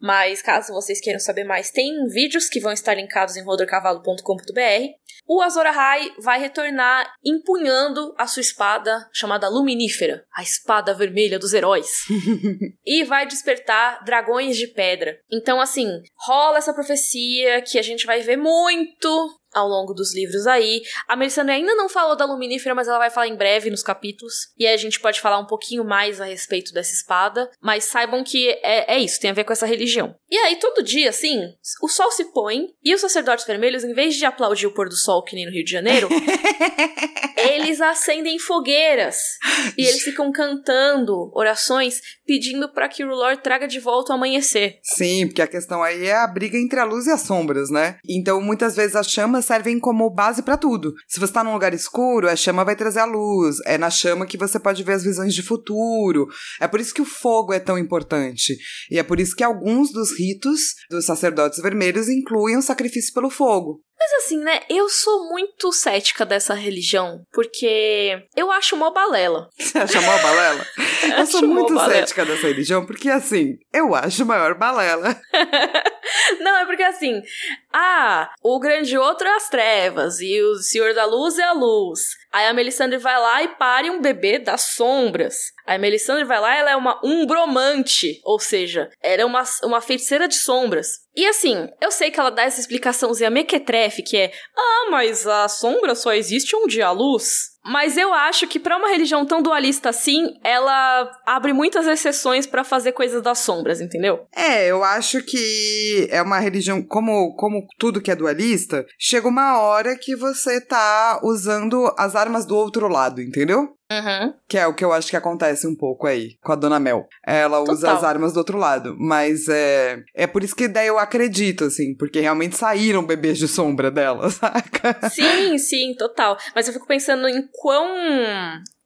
Mas caso vocês queiram saber mais, tem vídeos que vão estar linkados em rodorcavalo.com.br. O Azor Ahai vai retornar empunhando a sua espada chamada Luminífera, a espada vermelha dos heróis. [LAUGHS] e vai despertar dragões de pedra. Então, assim, rola essa profecia que a gente vai ver muito ao longo dos livros aí. A Melisandre ainda não falou da Luminífera, mas ela vai falar em breve nos capítulos. E aí a gente pode falar um pouquinho mais a respeito dessa espada. Mas saibam que é, é isso, tem a ver com essa religião. E aí, todo dia, assim, o sol se põe e os sacerdotes vermelhos, em vez de aplaudir o pôr do sol que nem no Rio de Janeiro, [LAUGHS] eles acendem fogueiras. E eles ficam cantando orações pedindo para que o Lord traga de volta o amanhecer. Sim, porque a questão aí é a briga entre a luz e as sombras, né? Então, muitas vezes as chamas servem como base para tudo. Se você tá num lugar escuro, a chama vai trazer a luz. É na chama que você pode ver as visões de futuro. É por isso que o fogo é tão importante. E é por isso que alguns dos ritos dos sacerdotes vermelhos incluem o sacrifício pelo fogo. Mas assim, né? Eu sou muito cética dessa religião, porque eu acho mó balela. [LAUGHS] Você acha mó balela? [LAUGHS] eu sou muito cética dessa religião, porque assim, eu acho maior balela. [LAUGHS] Não, é porque assim, ah, o grande outro é as trevas e o senhor da luz é a luz. Aí a Melisandre vai lá e pare um bebê das sombras. Aí a Melisandre vai lá, ela é uma umbromante, ou seja, ela é uma, uma feiticeira de sombras. E assim, eu sei que ela dá essa explicaçãozinha mequetrefe, que é, ah, mas a sombra só existe onde há luz. Mas eu acho que para uma religião tão dualista assim, ela abre muitas exceções para fazer coisas das sombras, entendeu? É, eu acho que é uma religião como como tudo que é dualista, chega uma hora que você tá usando as armas do outro lado, entendeu? Uhum. Que é o que eu acho que acontece um pouco aí com a Dona Mel. Ela total. usa as armas do outro lado. Mas é. É por isso que daí eu acredito, assim, porque realmente saíram bebês de sombra dela, [LAUGHS] saca? Sim, sim, total. Mas eu fico pensando em quão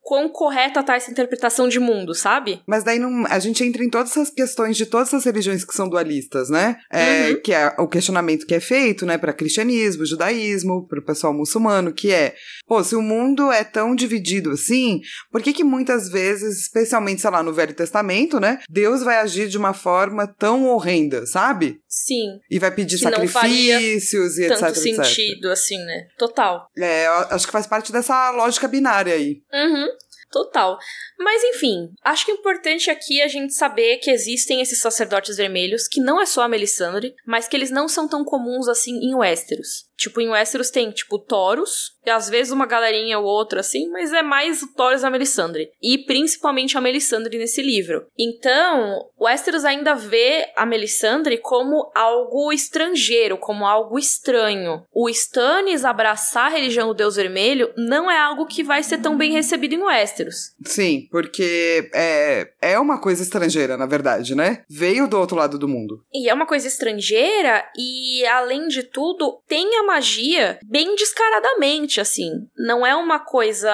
quão correta tá essa interpretação de mundo, sabe? Mas daí não, a gente entra em todas essas questões de todas as religiões que são dualistas, né? É, Uhum. Que é o questionamento que é feito, né, para cristianismo, judaísmo, para o pessoal muçulmano, que é, pô, se o mundo é tão dividido assim, por que que muitas vezes, especialmente, sei lá, no Velho Testamento, né, Deus vai agir de uma forma tão horrenda, sabe? Sim, E vai pedir Que sacrifícios e etc, tanto etc. sentido, assim, né? Total. É, acho que faz parte dessa lógica binária aí. Uhum. Total. Mas enfim, acho que é importante aqui a gente saber que existem esses sacerdotes vermelhos, que não é só a Melisandre, mas que eles não são tão comuns assim em Westeros. Tipo, em Westeros tem, tipo, Taurus, e às vezes uma galerinha ou outra assim, mas é mais o e a Melisandre. E principalmente a Melisandre nesse livro. Então, Westeros ainda vê a Melisandre como algo estrangeiro, como algo estranho. O Stannis abraçar a religião do Deus Vermelho não é algo que vai ser tão bem recebido em Westeros. Sim, porque é, é uma coisa estrangeira, na verdade, né? Veio do outro lado do mundo. E é uma coisa estrangeira e, além de tudo, tem a magia bem descaradamente, assim. Não é uma coisa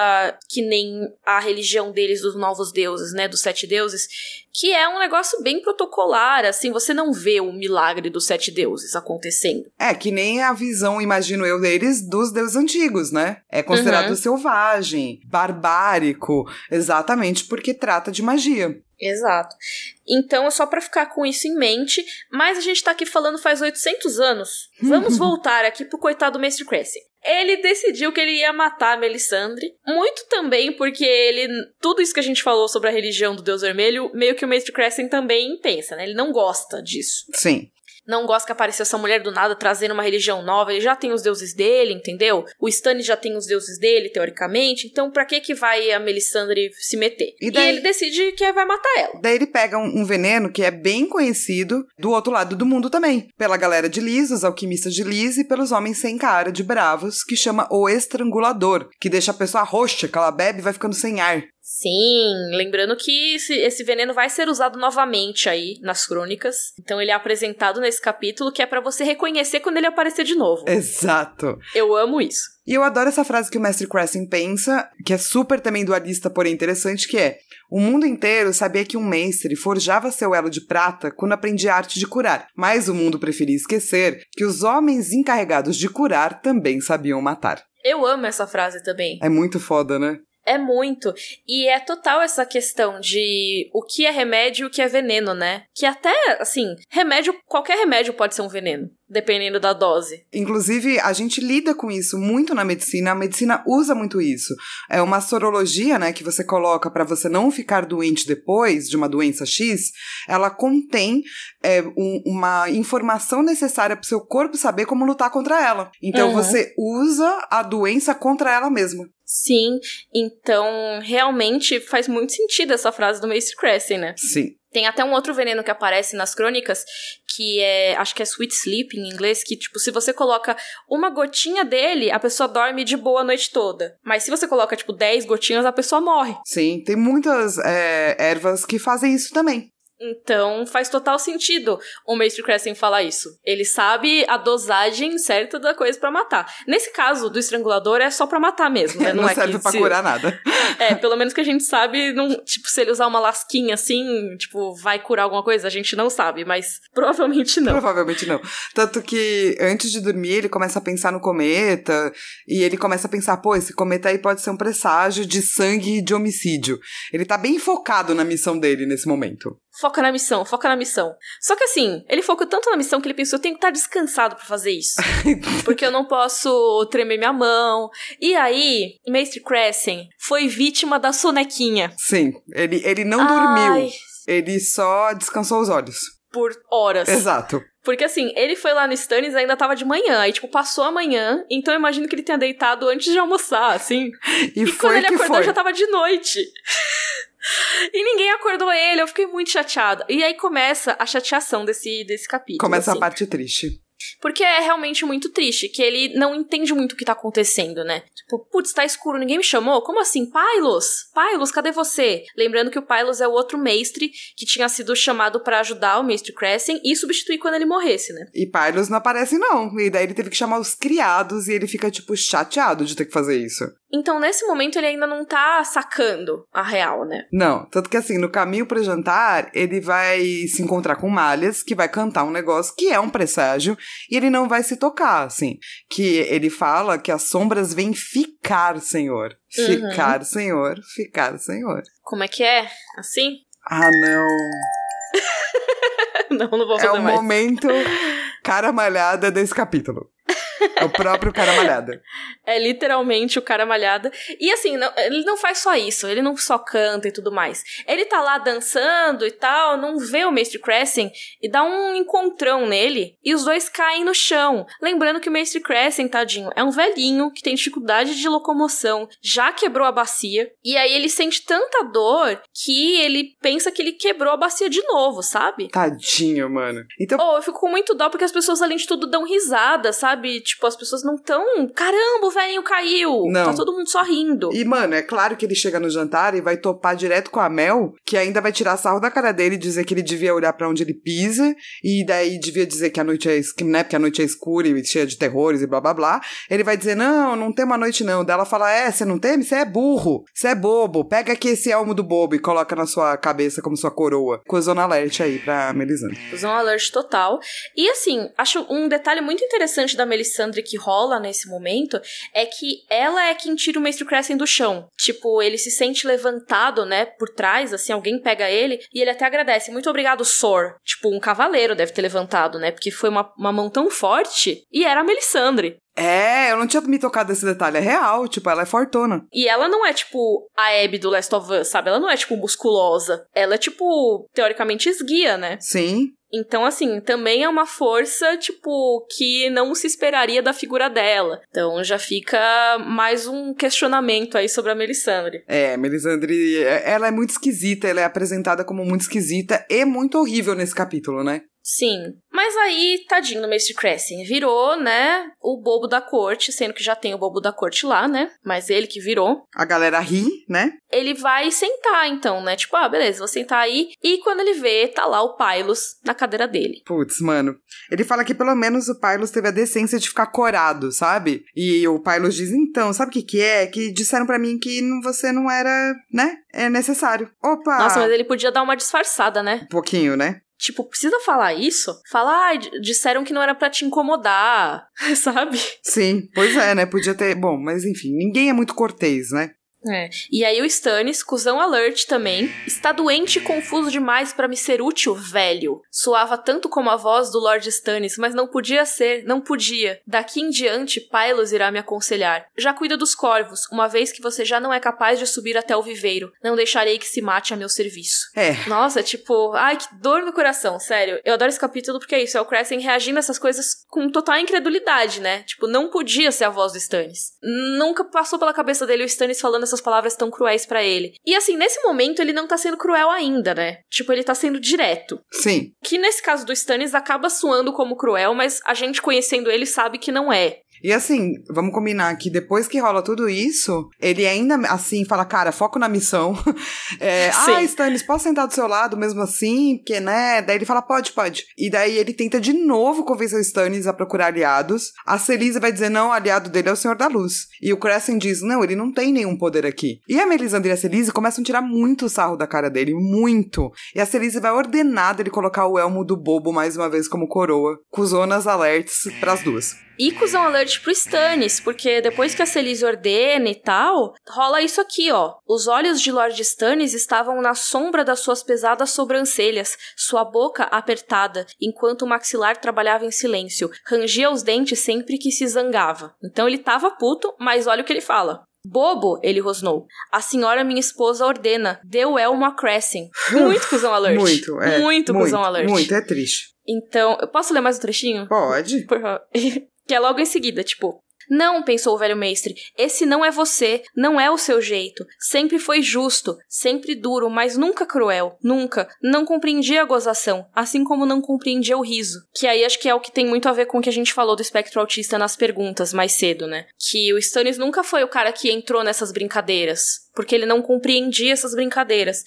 que nem a religião deles dos novos deuses, né? Dos sete deuses, que é um negócio bem protocolar, assim. Você não vê o milagre dos sete deuses acontecendo. É, que nem a visão, imagino eu, deles dos deuses antigos, né? É considerado Uhum. selvagem, barbárico, exatamente porque trata de magia. Exato. Então é só pra ficar com isso em mente, mas a gente tá aqui falando faz 800 anos. Vamos [LAUGHS] voltar aqui pro coitado Mestre Crescent. Ele decidiu que ele ia matar a Melisandre, muito também porque ele tudo isso que a gente falou sobre a religião do Deus Vermelho, meio que o Mestre Crescent também pensa, né? Ele não gosta disso. Sim. Não gosta que apareça essa mulher do nada trazendo uma religião nova. Ele já tem os deuses dele, entendeu? O Stannis já tem os deuses dele, teoricamente. Então, pra que que vai a Melisandre se meter? E E, daí- ele decide que vai matar ela. Daí ele pega um, um veneno que é bem conhecido do outro lado do mundo também. Pela galera de Liz, os alquimistas de Liz, e pelos homens sem cara de bravos, que chama o estrangulador, que deixa a pessoa roxa, que ela bebe e vai ficando sem ar. Sim, lembrando que esse, esse veneno vai ser usado novamente aí nas crônicas. Então ele é apresentado nesse capítulo que é pra você reconhecer quando ele aparecer de novo. Exato. Eu amo isso. E eu adoro essa frase que o mestre Crescent pensa, que é super também dualista, porém interessante, que é: O mundo inteiro sabia que um mestre forjava seu elo de prata quando aprendia a arte de curar, mas o mundo preferia esquecer que os homens encarregados de curar também sabiam matar. Eu amo essa frase também. É muito foda, né? É muito. E é total essa questão de o que é remédio e o que é veneno, né? Que até, assim, remédio, qualquer remédio pode ser um veneno, dependendo da dose. Inclusive, a gente lida com isso muito na medicina, a medicina usa muito isso. É uma sorologia, né, que você coloca para você não ficar doente depois de uma doença X, ela contém é, um- uma informação necessária para seu corpo saber como lutar contra ela. Então Uhum. você usa a doença contra ela mesma. Sim, então realmente faz muito sentido essa frase do Mace Crescent, né? Sim. Tem até um outro veneno que aparece nas crônicas, que é, acho que é Sweet Sleep em inglês, que tipo, se você coloca uma gotinha dele, a pessoa dorme de boa a noite toda. Mas se você coloca tipo 10 gotinhas, a pessoa morre. Sim, tem muitas é, ervas que fazem isso também. Então faz total sentido o Maestro Crescent falar isso. Ele sabe a dosagem certa da coisa pra matar. Nesse caso do estrangulador é só pra matar mesmo, né? [LAUGHS] Não, é serve que pra se- curar nada. [LAUGHS] É, pelo menos que a gente sabe, não, tipo, se ele usar uma lasquinha assim, tipo, vai curar alguma coisa, a gente não sabe, mas [LAUGHS] provavelmente não. Provavelmente não. Tanto que antes de dormir, ele começa a pensar no cometa e ele começa a pensar, pô, esse cometa aí pode ser um presságio de sangue e de homicídio. Ele tá bem focado na missão dele nesse momento. Foca na missão, foca na missão. Só que assim, ele focou tanto na missão que ele pensou, eu tenho que estar descansado pra fazer isso. [LAUGHS] porque eu não posso tremer minha mão. E aí, Mestre Crescent foi vítima da sonequinha. Sim, ele, ele não Ai, dormiu, ele só descansou os olhos. Por horas. Exato. Porque assim, ele foi lá no Stannis e ainda tava de manhã. Aí, tipo, passou a manhã. Então eu imagino que ele tenha deitado antes de almoçar, assim. E, E, quando ele acordou foi. já tava de noite. [LAUGHS] e ninguém acordou ele, eu fiquei muito chateada. E aí começa a chateação desse, desse capítulo. Começa assim. a parte triste. Porque é realmente muito triste, que ele não entende muito o que tá acontecendo, né? Tipo, putz, tá escuro, ninguém me chamou? Como assim? Pylos? Pylos, cadê você? Lembrando que o Pylos é o outro mestre que tinha sido chamado pra ajudar o mestre Crescent e substituir quando ele morresse, né? E Pylos não aparece, não. E daí ele teve que chamar os criados e ele fica, tipo, chateado de ter que fazer isso. Então, nesse momento, ele ainda não tá sacando a real, né? Não, tanto que assim, no caminho pro jantar, ele vai se encontrar com Malhas, que vai cantar um negócio que é um presságio, e ele não vai se tocar, assim. Que ele fala que as sombras vêm ficar, Senhor. Uhum. Ficar, Senhor, ficar, Senhor. Como é que é? Assim? Ah, não. [LAUGHS] não, não vou É fazer o mais. momento cara malhada desse capítulo. É o próprio cara malhada. É literalmente o cara malhada. E assim, não- ele não faz só isso, ele não só canta e tudo mais. Ele tá lá dançando e tal, não vê o Mestre Crescent e dá um encontrão nele e os dois caem no chão. Lembrando que o Mestre Crescent, tadinho, é um velhinho que tem dificuldade de locomoção, já quebrou a bacia, e aí ele sente tanta dor que ele pensa que ele quebrou a bacia de novo, sabe? Tadinho, mano. Então, Oh, eu fico com muito dó porque as pessoas, além de tudo, dão risada, sabe? Tipo, as pessoas não tão. Caramba, o velhinho caiu! Não. Tá todo mundo sorrindo. E, mano, é claro que ele chega no jantar e vai topar direto com a Mel, que ainda vai tirar sarro da cara dele e dizer que ele devia olhar pra onde ele pisa, e daí devia dizer que a noite é, né, porque a noite é escura e cheia de terrores e blá blá blá. Ele vai dizer: Não, não tem uma noite não. Daí ela fala: É, você não teme? Você é burro. Você é bobo. Pega aqui esse elmo do bobo e coloca na sua cabeça como sua coroa. Com a zona alert aí pra Melisandre. Um alert total. E assim, acho um detalhe muito interessante da Melisandre que rola nesse momento é que ela é quem tira o Mestre Crescent do chão. Tipo, ele se sente levantado, né, por trás, assim, alguém pega ele e ele até agradece. Muito obrigado, Sor. Tipo, um cavaleiro deve ter levantado, né, porque foi uma, uma mão tão forte e era a Melisandre. É, eu não tinha me tocado desse detalhe. É real, tipo, ela é fortuna. E ela não é, tipo, a Abby do Last of Us, sabe? Ela não é, tipo, musculosa. Ela é, tipo, teoricamente esguia, né? Sim. Então, assim, também é uma força, tipo, que não se esperaria da figura dela. Então já fica mais um questionamento aí sobre a Melisandre. É, Melisandre, é- ela é muito esquisita, ela é apresentada como muito esquisita e muito horrível nesse capítulo, né? Sim. Mas aí, tadinho do Mestre Crescent, virou, né, o bobo da corte, sendo que já tem o bobo da corte lá, né? Mas ele que virou. A galera ri, né? Ele vai sentar, então, né? Tipo, ah, beleza, vou sentar aí. E quando ele vê, tá lá o Pylos na cadeira dele. Putz, mano. Ele fala que pelo menos o Pylos teve a decência de ficar corado, sabe? E o Pylos diz, então, sabe o que que é? Que disseram pra mim que você não era, né? É necessário. Opa! Nossa, mas ele podia dar uma disfarçada, né? Um pouquinho, né? Tipo, precisa falar isso? Falar, ah, disseram que não era pra te incomodar, [LAUGHS] sabe? Sim, pois é, né? Podia ter... Bom, mas enfim, ninguém é muito cortês, né? É. E aí o Stannis, cuzão alert também, está doente e confuso demais pra me ser útil, velho. Soava tanto como a voz do Lord Stannis, mas não podia ser, não podia. Daqui em diante, Pylos irá me aconselhar. Já cuida dos corvos, uma vez que você já não é capaz de subir até o viveiro. Não deixarei que se mate a meu serviço. É, Nossa, tipo, ai, que dor no coração, sério. Eu adoro esse capítulo porque é isso, é o Crescent reagindo a essas coisas com total incredulidade, né? Tipo, não podia ser a voz do Stannis. Nunca passou pela cabeça dele o Stannis falando essas palavras tão cruéis pra ele. E assim, nesse momento ele não tá sendo cruel ainda, né? Tipo, ele tá sendo direto. sim. Que nesse caso do Stannis acaba soando como cruel, mas a gente conhecendo ele sabe que não é. E assim, vamos combinar que depois que rola tudo isso, ele ainda assim fala, cara, foco na missão. [LAUGHS] É, [LAUGHS] ah, Stannis, posso sentar do seu lado mesmo assim? Porque, né? Daí ele fala, pode, pode. E daí ele tenta de novo convencer o Stannis a procurar aliados. A Celise vai dizer, não, o aliado dele é o Senhor da Luz. E o Crescent diz, não, ele não tem nenhum poder aqui. E a Melisandre e a Celise começam a tirar muito sarro da cara dele, muito. E a Celise vai ordenar dele colocar o elmo do bobo mais uma vez como coroa, com zonas alerts pras duas. E cuzão alert pro Stannis, porque depois que a Celise ordena e tal, rola isso aqui, ó. Os olhos de Lord Stannis estavam na sombra das suas pesadas sobrancelhas, sua boca apertada, enquanto o maxilar trabalhava em silêncio. Rangia os dentes sempre que se zangava. Então ele tava puto, mas olha o que ele fala. Bobo, ele rosnou. A senhora minha esposa ordena. Deu elmo a Crescent. [LAUGHS] Muito cuzão alert. Muito, é. Muito cuzão alert. Muito, é triste. Então, eu posso ler mais um trechinho? Pode. Por favor. [LAUGHS] que é logo em seguida, tipo. Não, pensou o velho mestre, esse não é você, não é o seu jeito. Sempre foi justo, sempre duro, mas nunca cruel, nunca. Não compreendia a gozação, assim como não compreendia o riso. Que aí acho que é o que tem muito a ver com o que a gente falou do espectro autista nas perguntas mais cedo, né? Que o Stannis nunca foi o cara que entrou nessas brincadeiras. Porque ele não compreendia essas brincadeiras.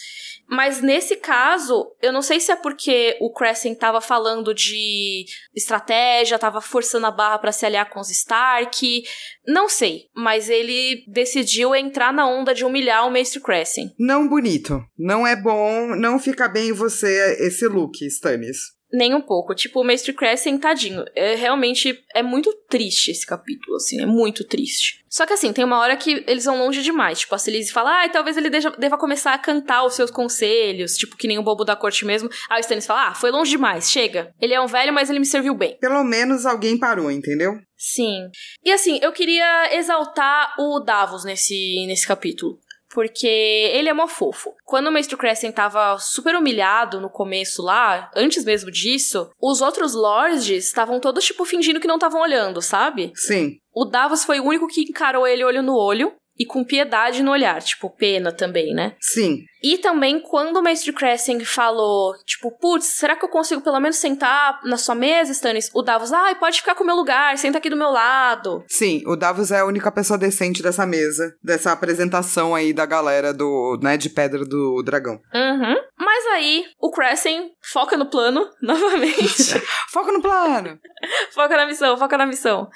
Mas nesse caso, eu não sei se é porque o Crescent tava falando de estratégia, tava forçando a barra para se aliar com os Stark, não sei, mas ele decidiu entrar na onda de humilhar o Mestre Crescent. Não bonito, não é bom, não fica bem em você esse look, Stannis. Nem um pouco. Tipo, o Mestre Crescent, tadinho. É, realmente é muito triste esse capítulo, assim. É muito triste. Só que assim, tem uma hora que eles vão longe demais. Tipo, a Celise fala, ah, talvez ele deja, deva começar a cantar os seus conselhos. Tipo, que nem o bobo da corte mesmo. Aí o Stannis fala, ah, foi longe demais, chega. Ele é um velho, mas ele me serviu bem. Pelo menos alguém parou, entendeu? Sim. E assim, eu queria exaltar o Davos nesse, nesse capítulo porque ele é mó fofo. Quando o Mestre Crescent tava super humilhado no começo lá, antes mesmo disso, os outros lords estavam todos, tipo, fingindo que não estavam olhando, sabe? Sim. O Davos foi o único que encarou ele olho no olho e com piedade no olhar, tipo, pena também, né? Sim. E também quando o Mestre Crescent falou, tipo, putz, será que eu consigo pelo menos sentar na sua mesa, Stannis? O Davos, ai, ah, pode ficar com o meu lugar, senta aqui do meu lado. Sim, o Davos é a única pessoa decente dessa mesa, dessa apresentação aí da galera do, né, de Pedra do Dragão. Uhum. Mas aí, o Crescent foca no plano, [LAUGHS] novamente. [LAUGHS] foca no plano! [LAUGHS] foca na missão, foca na missão.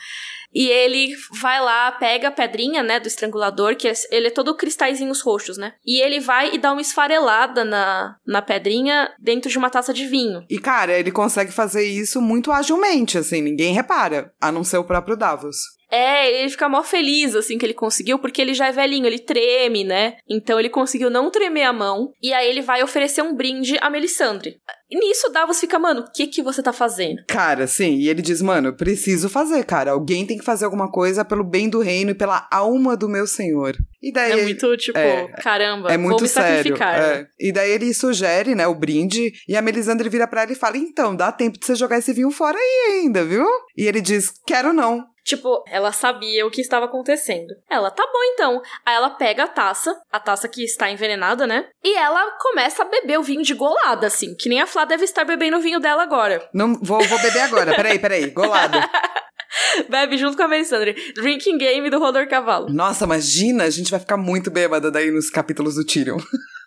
E ele vai lá, pega a pedrinha, né, do estrangulador, que é, ele é todo cristalzinhos roxos, né? E ele vai e dá uma esfarelada na, na pedrinha dentro de uma taça de vinho. E, cara, ele consegue fazer isso muito agilmente, assim, ninguém repara, a não ser o próprio Davos. É, ele fica mó feliz, assim, que ele conseguiu, porque ele já é velhinho, ele treme, né? Então ele conseguiu não tremer a mão. E aí ele vai oferecer um brinde a Melisandre. E nisso Davos fica, mano, o que que você tá fazendo? Cara, sim, e ele diz, mano, preciso fazer, cara. Alguém tem que fazer alguma coisa pelo bem do reino e pela alma do meu senhor. E daí. É muito, tipo, é, caramba, é muito vou me sério, sacrificar. É. E daí ele sugere, né, o brinde, e a Melisandre vira pra ele e fala: então, dá tempo de você jogar esse vinho fora aí ainda, viu? E ele diz: quero não. Tipo, ela sabia o que estava acontecendo. Ela, tá bom então. Aí ela pega a taça, a taça que está envenenada, né? E ela começa a beber o vinho de golada, assim. Que nem a Flá deve estar bebendo o vinho dela agora. Não, vou, vou beber agora. Peraí, peraí. Golada. [LAUGHS] Bebe junto com a Melisandre. Drinking Game do Rodor Cavalo. Nossa, imagina, a gente vai ficar muito bêbada daí nos capítulos do Tyrion.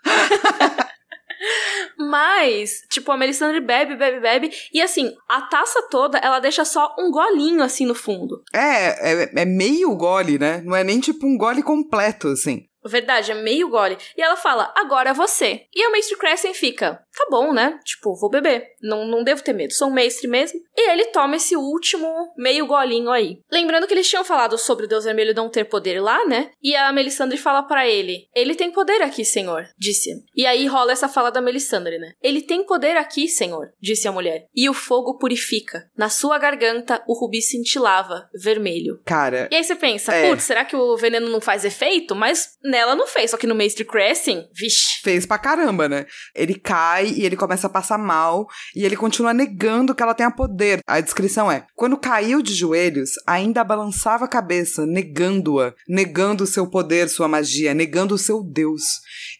[LAUGHS] Mas, tipo, a Melisandre bebe, bebe, bebe. E assim, a taça toda, ela deixa só um golinho assim no fundo. É, é, é meio gole, né? Não é nem tipo um gole completo, assim. Verdade, é meio gole. E ela fala, agora é você. E a Mestre Crescent fica, tá bom, né? Tipo, vou beber. Não, não devo ter medo, sou um mestre mesmo. E ele toma esse último meio golinho aí. Lembrando que eles tinham falado sobre o Deus Vermelho não ter poder lá, né? E a Melisandre fala para ele, ele tem poder aqui, senhor, disse. E aí rola essa fala da Melisandre, né? Ele tem poder aqui, senhor, disse a mulher. E o fogo purifica. Na sua garganta, o rubi cintilava, vermelho. Cara. E aí você pensa, é... putz, será que o veneno não faz efeito? Mas? Nela não fez, só que no Mestre Crescent, vixe. Fez pra caramba, né? Ele cai e ele começa a passar mal e ele continua negando que ela tenha poder. A descrição é: quando caiu de joelhos, ainda balançava a cabeça, negando-a, negando o seu poder, sua magia, negando o seu Deus.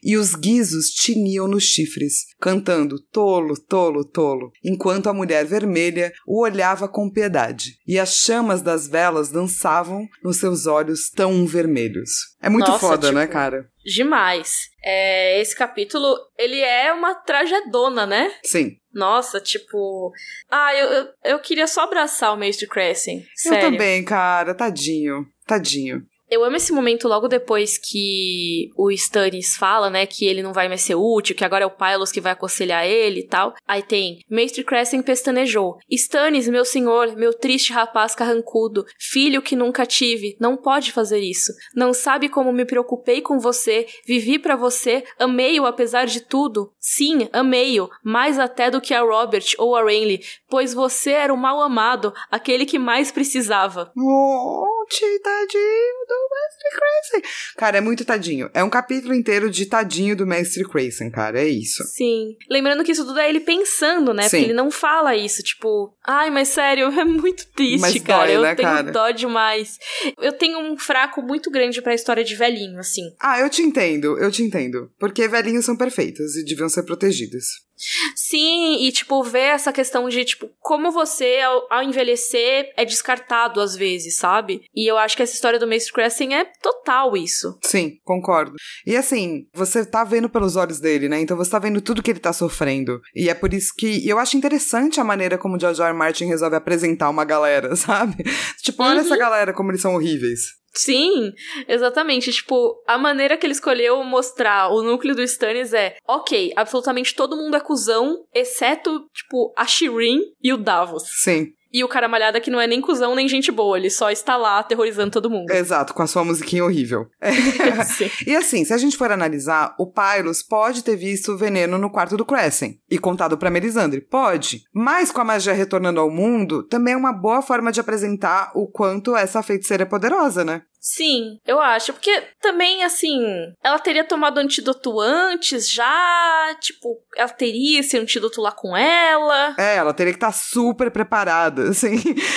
E os guizos tiniam nos chifres, cantando tolo, tolo, tolo, enquanto a mulher vermelha o olhava com piedade. E as chamas das velas dançavam nos seus olhos tão vermelhos. É muito Nossa, foda, né, tipo, né, cara? Demais. É, esse capítulo, ele é uma tragedona, né? Sim. Nossa, tipo. Ah, eu, eu, eu queria só abraçar o Mestre Crescent. Eu também, cara. Tadinho. Tadinho. Eu amo esse momento logo depois que o Stannis fala, né, que ele não vai mais ser útil, que agora é o Pylos que vai aconselhar ele e tal. Aí tem, Mestre Crescent pestanejou. Stannis, meu senhor, meu triste rapaz carrancudo, filho que nunca tive, não pode fazer isso. Não sabe como me preocupei com você, vivi para você, amei-o apesar de tudo. Sim, amei-o, mais até do que a Robert ou a Renly, pois você era o mal amado, aquele que mais precisava. Oh tadinho Mestre Crazen. Cara, é muito tadinho. É um capítulo inteiro de tadinho do Mestre Crazen, cara. É isso. Sim. Lembrando que isso tudo é ele pensando, né? Sim. Porque ele não fala isso, tipo, ai, mas sério, [LAUGHS] é muito triste, mas cara. Dói, eu né, tenho cara? dó demais. Eu tenho um fraco muito grande pra história de velhinho, assim. Ah, eu te entendo, eu te entendo. Porque velhinhos são perfeitos e deviam ser protegidos. Sim, e tipo, ver essa questão de, tipo, como você, ao, ao, envelhecer, é descartado às vezes, sabe? E eu acho que essa história do Mace Crescent é total isso. Sim, concordo. E assim, você tá vendo pelos olhos dele, né? Então você tá vendo tudo que ele tá sofrendo. E é por isso que eu acho interessante a maneira como o George R. R. Martin resolve apresentar uma galera, [LAUGHS] sabe? Tipo, olha uhum. essa galera como eles são horríveis. Sim, exatamente. Tipo, a maneira que ele escolheu mostrar o núcleo do Stannis é, ok, absolutamente todo mundo é cuzão, exceto, tipo, a Shireen e o Davos. Sim. E o cara malhada que não é nem cuzão nem gente boa, ele só está lá aterrorizando todo mundo. Exato, com a sua musiquinha horrível. [LAUGHS] [LAUGHS] e assim, se a gente for analisar, o Pylos pode ter visto o veneno no quarto do Crescent e contado para Melisandre. Pode. Mas com a magia retornando ao mundo, também é uma boa forma de apresentar o quanto essa feiticeira é poderosa, né? Sim, eu acho. Porque também, assim, ela teria tomado antídoto antes já. Tipo, ela teria esse antídoto lá com ela. É, ela teria que estar tá super preparada, [LAUGHS] assim.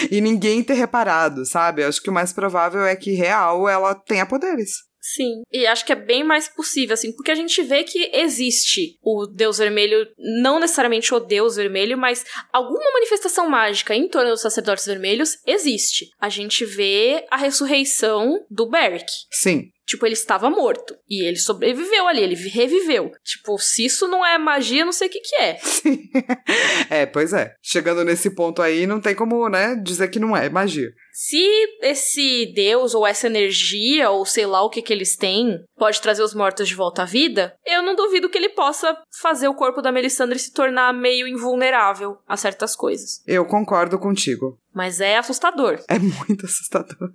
e ninguém ter reparado, sabe? Acho que o mais provável é que, real, ela tenha poderes. Sim, e acho que é bem mais possível, assim, porque a gente vê que existe o Deus Vermelho, não necessariamente o Deus Vermelho, mas alguma manifestação mágica em torno dos sacerdotes vermelhos existe. A gente vê a ressurreição do Beric. Sim. Tipo, ele estava morto. E ele sobreviveu ali, ele reviveu. Tipo, se isso não é magia, não sei o que que é. Sim. [LAUGHS] é, pois é. Chegando nesse ponto aí, não tem como, né, dizer que não é magia. Se esse deus ou essa energia ou sei lá o que que eles têm pode trazer os mortos de volta à vida, eu não duvido que ele possa fazer o corpo da Melisandre se tornar meio invulnerável a certas coisas. Eu concordo contigo. Mas é assustador. É muito [LAUGHS] assustador.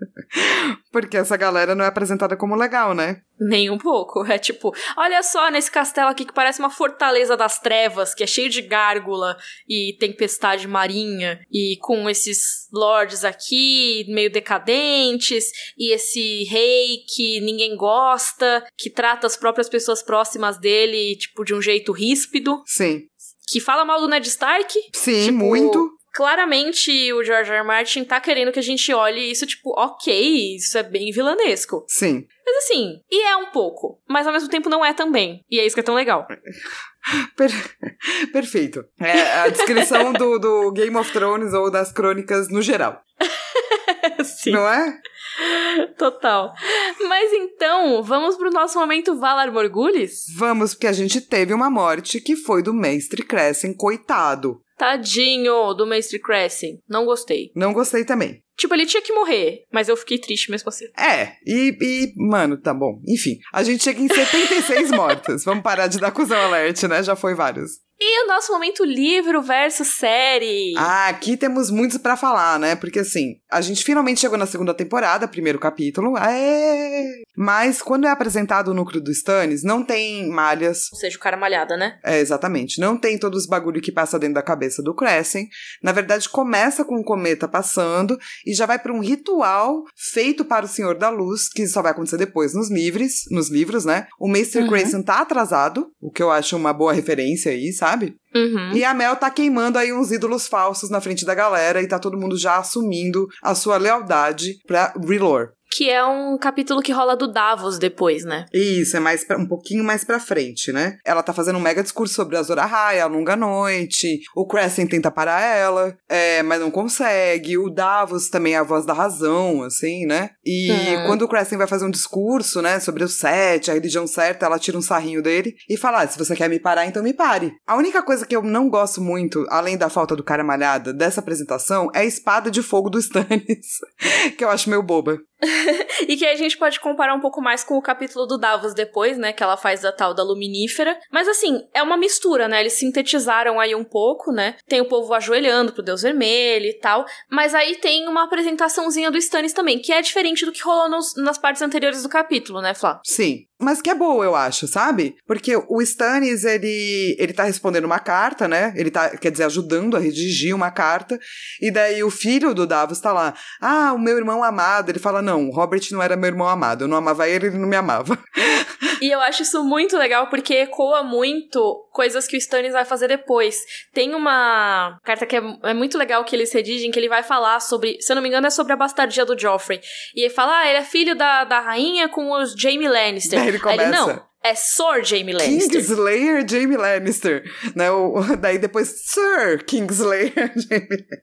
Porque essa galera não é apresentada como legal, né? Nem um pouco. É tipo, olha só nesse castelo aqui que parece uma fortaleza das trevas, que é cheio de gárgula e tempestade marinha, e com esses lords aqui meio decadentes, e esse rei que ninguém gosta, que trata as próprias pessoas próximas dele, tipo, de um jeito ríspido. Sim. Que fala mal do Ned Stark. Sim, tipo, muito claramente o George R. R. Martin tá querendo que a gente olhe isso, tipo, ok, isso é bem vilanesco. Sim. Mas assim, e é um pouco, mas ao mesmo tempo não é também. E é isso que é tão legal. [LAUGHS] Per [LAUGHS] perfeito. É a descrição [LAUGHS] do, do Game of Thrones ou das crônicas no geral. Sim. Não é? Total. Mas então, vamos pro nosso momento Valar Morgulis? Vamos, porque a gente teve uma morte que foi do Mestre Crescent, coitado. Tadinho do Mestre Crescent. Não gostei. Não gostei também. Tipo, ele tinha que morrer, mas eu fiquei triste mesmo assim. É, e, e mano, tá bom. Enfim, a gente chega em 76 [LAUGHS] mortas. Vamos parar de dar cuzão alert, né? Já foi vários. E o nosso momento livro versus série. Ah, aqui temos muitos para falar, né? Porque assim, a gente finalmente chegou na segunda temporada, primeiro capítulo. Aê! Mas quando é apresentado o núcleo do Stannis, não tem malhas. Ou seja, o cara malhada, né? É, exatamente. Não tem todos os bagulho que passa dentro da cabeça do Crescent. Na verdade, começa com o um cometa passando e já vai para um ritual feito para o Senhor da Luz, que só vai acontecer depois nos livros, nos livros, né? O Mr. Uhum. Grayson tá atrasado, o que eu acho uma boa referência aí, sabe? Sabe? Uhum. E a Mel tá queimando aí uns ídolos falsos na frente da galera e tá todo mundo já assumindo a sua lealdade pra Relor que é um capítulo que rola do Davos depois, né? Isso, é mais pra, um pouquinho mais pra frente, né? Ela tá fazendo um mega discurso sobre a Zora High, a longa noite, o Crescent tenta parar ela, é, mas não consegue, o Davos também é a voz da razão, assim, né? E uhum. quando o Crescent vai fazer um discurso, né, sobre o Sete, a religião certa, ela tira um sarrinho dele e fala, ah, se você quer me parar, então me pare. A única coisa que eu não gosto muito, além da falta do cara malhada, dessa apresentação, é a espada de fogo do Stannis, [LAUGHS] que eu acho meio boba. [LAUGHS] [LAUGHS] e que a gente pode comparar um pouco mais com o capítulo do Davos depois, né? Que ela faz da tal da luminífera. Mas assim, é uma mistura, né? Eles sintetizaram aí um pouco, né? Tem o povo ajoelhando pro Deus Vermelho e tal. Mas aí tem uma apresentaçãozinha do Stannis também, que é diferente do que rolou nos, nas partes anteriores do capítulo, né, Flá? Sim. Mas que é boa, eu acho, sabe? Porque o Stannis, ele, ele tá respondendo uma carta, né? Ele tá, quer dizer, ajudando a redigir uma carta. E daí o filho do Davos tá lá. Ah, o meu irmão amado. Ele fala, não, o Robert não era meu irmão amado. Eu não amava ele, ele não me amava. [LAUGHS] E eu acho isso muito legal porque ecoa muito coisas que o Stannis vai fazer depois. Tem uma carta que é, é, muito legal que eles redigem, que ele vai falar sobre, se eu não me engano, é sobre a bastardia do Joffrey. E ele fala, ah, ele é filho da, da rainha com os Jaime Lannister. Aí ele começa. Aí ele, não, é Sir Jamie Lannister. Kingslayer Jamie Lannister. Né? O, [LAUGHS] daí depois, Sir Kingslayer [LAUGHS] Jamie Lannister.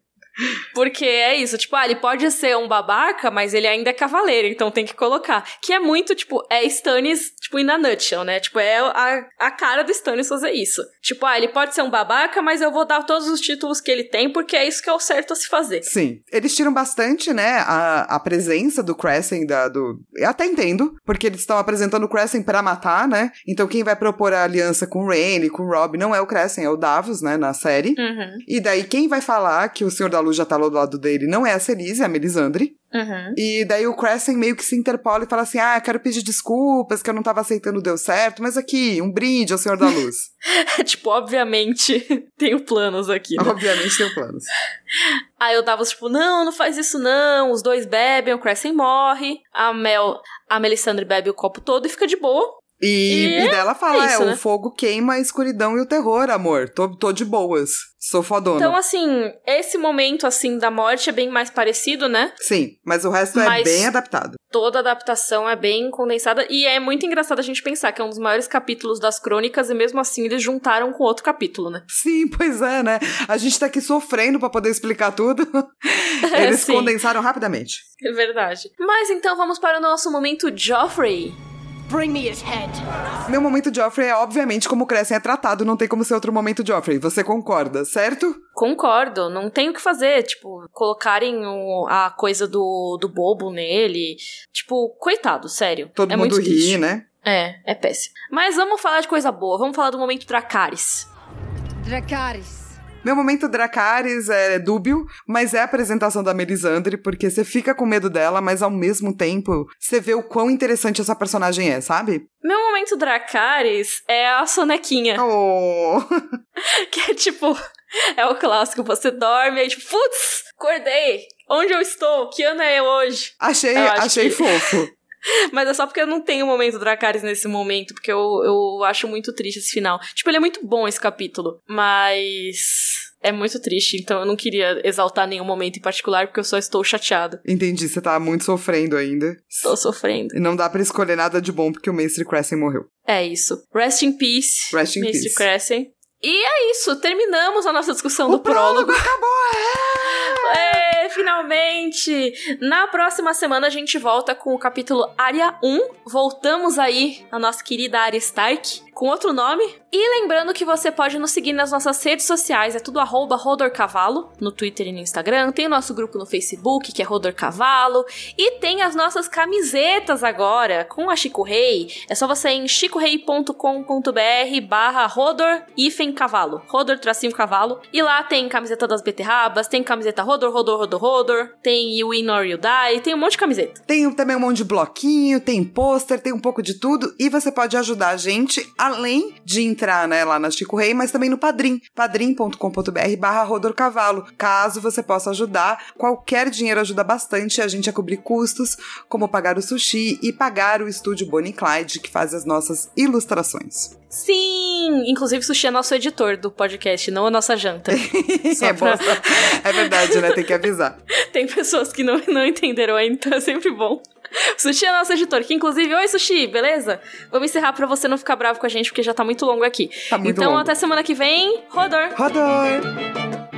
Porque é isso, tipo, ah, ele pode ser um babaca, mas ele ainda é cavaleiro, então tem que colocar. Que é muito, tipo, é Stannis, tipo, in a nutshell, né? Tipo, é a, a cara do Stannis fazer isso. Tipo, ah, ele pode ser um babaca, mas eu vou dar todos os títulos que ele tem, porque é isso que é o certo a se fazer. Sim. Eles tiram bastante, né, a, a presença do Crescent, da, do... Eu até entendo, porque eles estão apresentando o Crescent pra matar, né? Então quem vai propor a aliança com o Rhaene, com o Robb, não é o Crescent, é o Davos, né, na série. Uhum. E daí quem vai falar que o Senhor da Luz já tá do lado dele não é a Celise, é a Melisandre. Uhum. E daí o Crescent meio que se interpola e fala assim: Ah, quero pedir desculpas, que eu não tava aceitando, deu certo, mas aqui, um brinde ao Senhor da Luz. [LAUGHS] tipo, obviamente, [LAUGHS] tenho planos aqui. Né? Obviamente tenho planos. Aí eu tava tipo, não, não faz isso não. Os dois bebem, o Crescent morre. A Mel, a Melisandre bebe o copo todo e fica de boa. E, e, e dela fala: é, isso, é né? o fogo queima a escuridão e o terror, amor. Tô, tô de boas. Sou fodona. Então, assim, esse momento, assim, da morte é bem mais parecido, né? Sim, mas o resto é Mas- bem adaptado. Toda a adaptação é bem condensada e é muito engraçado a gente pensar que é um dos maiores capítulos das crônicas e mesmo assim eles juntaram com outro capítulo, né? Sim, pois é, né? A gente tá aqui sofrendo pra poder explicar tudo. [LAUGHS] Eles Sim. condensaram rapidamente. É verdade. Mas então vamos para o nosso momento Joffrey. Bring me his head. Meu momento Joffrey é, obviamente, como o Crescent é tratado, não tem como ser outro momento Joffrey. Você concorda, certo? Concordo, não tem o que fazer, tipo, colocarem o- a coisa do, do bobo nele. Tipo, coitado, sério. Todo é mundo ri, triste. né? É, é péssimo. Mas vamos falar de coisa boa, vamos falar do momento Dracarys. Dracarys. Meu momento Dracarys é dúbio, mas é a apresentação da Melisandre, porque você fica com medo dela, mas ao mesmo tempo você vê o quão interessante essa personagem é, sabe? Meu momento Dracarys é a sonequinha, Oh! [LAUGHS] que é tipo, é o clássico, você dorme aí tipo, putz, acordei, onde eu estou, que ano é hoje? Achei, achei que- fofo. [LAUGHS] [LAUGHS] Mas é só porque eu não tenho o momento Dracarys nesse momento, porque eu, eu acho muito triste esse final. Tipo, ele é muito bom esse capítulo, mas é muito triste, então eu não queria exaltar nenhum momento em particular, porque eu só estou chateada. Entendi, você tá muito sofrendo ainda. Estou sofrendo. E não dá pra escolher nada de bom porque o Mestre Crescent morreu. É isso. Rest in peace, Rest in Mr. peace. Crescent. E é isso, terminamos a nossa discussão do o prólogo prólogo. acabou! É! [LAUGHS] É, finalmente! Na próxima semana a gente volta com o capítulo Área 1. Voltamos aí a nossa querida Arya Stark com outro nome. E lembrando que você pode nos seguir nas nossas redes sociais, é tudo arroba Rodorcavalo, no Twitter e no Instagram. Tem o nosso grupo no Facebook, que é Rodor Cavalo. E tem as nossas camisetas agora, com a Chico Rei. É só você ir em chicorei.com.br barra Rodor cavalo. Rodor tracinho cavalo. E lá tem camiseta das beterrabas, tem camiseta Rodor, Rodor, Rodor, Rodor. Tem You Win or You Die, tem um monte de camiseta. Tem também um monte de bloquinho, tem pôster, tem um pouco de tudo. E você pode ajudar a gente, além de entrar né, lá na Chico Rei, mas também no Padrim. padrim.com.br barra Rodorcavalo. Caso você possa ajudar, qualquer dinheiro ajuda bastante a gente a cobrir custos, como pagar o sushi e pagar o estúdio Bonnie Clyde, que faz as nossas ilustrações. Sim! Inclusive, Sushi é nosso editor do podcast, não a nossa janta. [LAUGHS] É, pra- é verdade, né? Tem que avisar. [LAUGHS] Tem pessoas que não, não entenderam ainda, então é sempre bom. Sushi é nosso editor, que inclusive, oi Sushi, beleza? Vamos encerrar pra você não ficar bravo com a gente, porque já tá muito longo aqui. Tá muito então, longo. até semana que vem, Rodor! Rodor!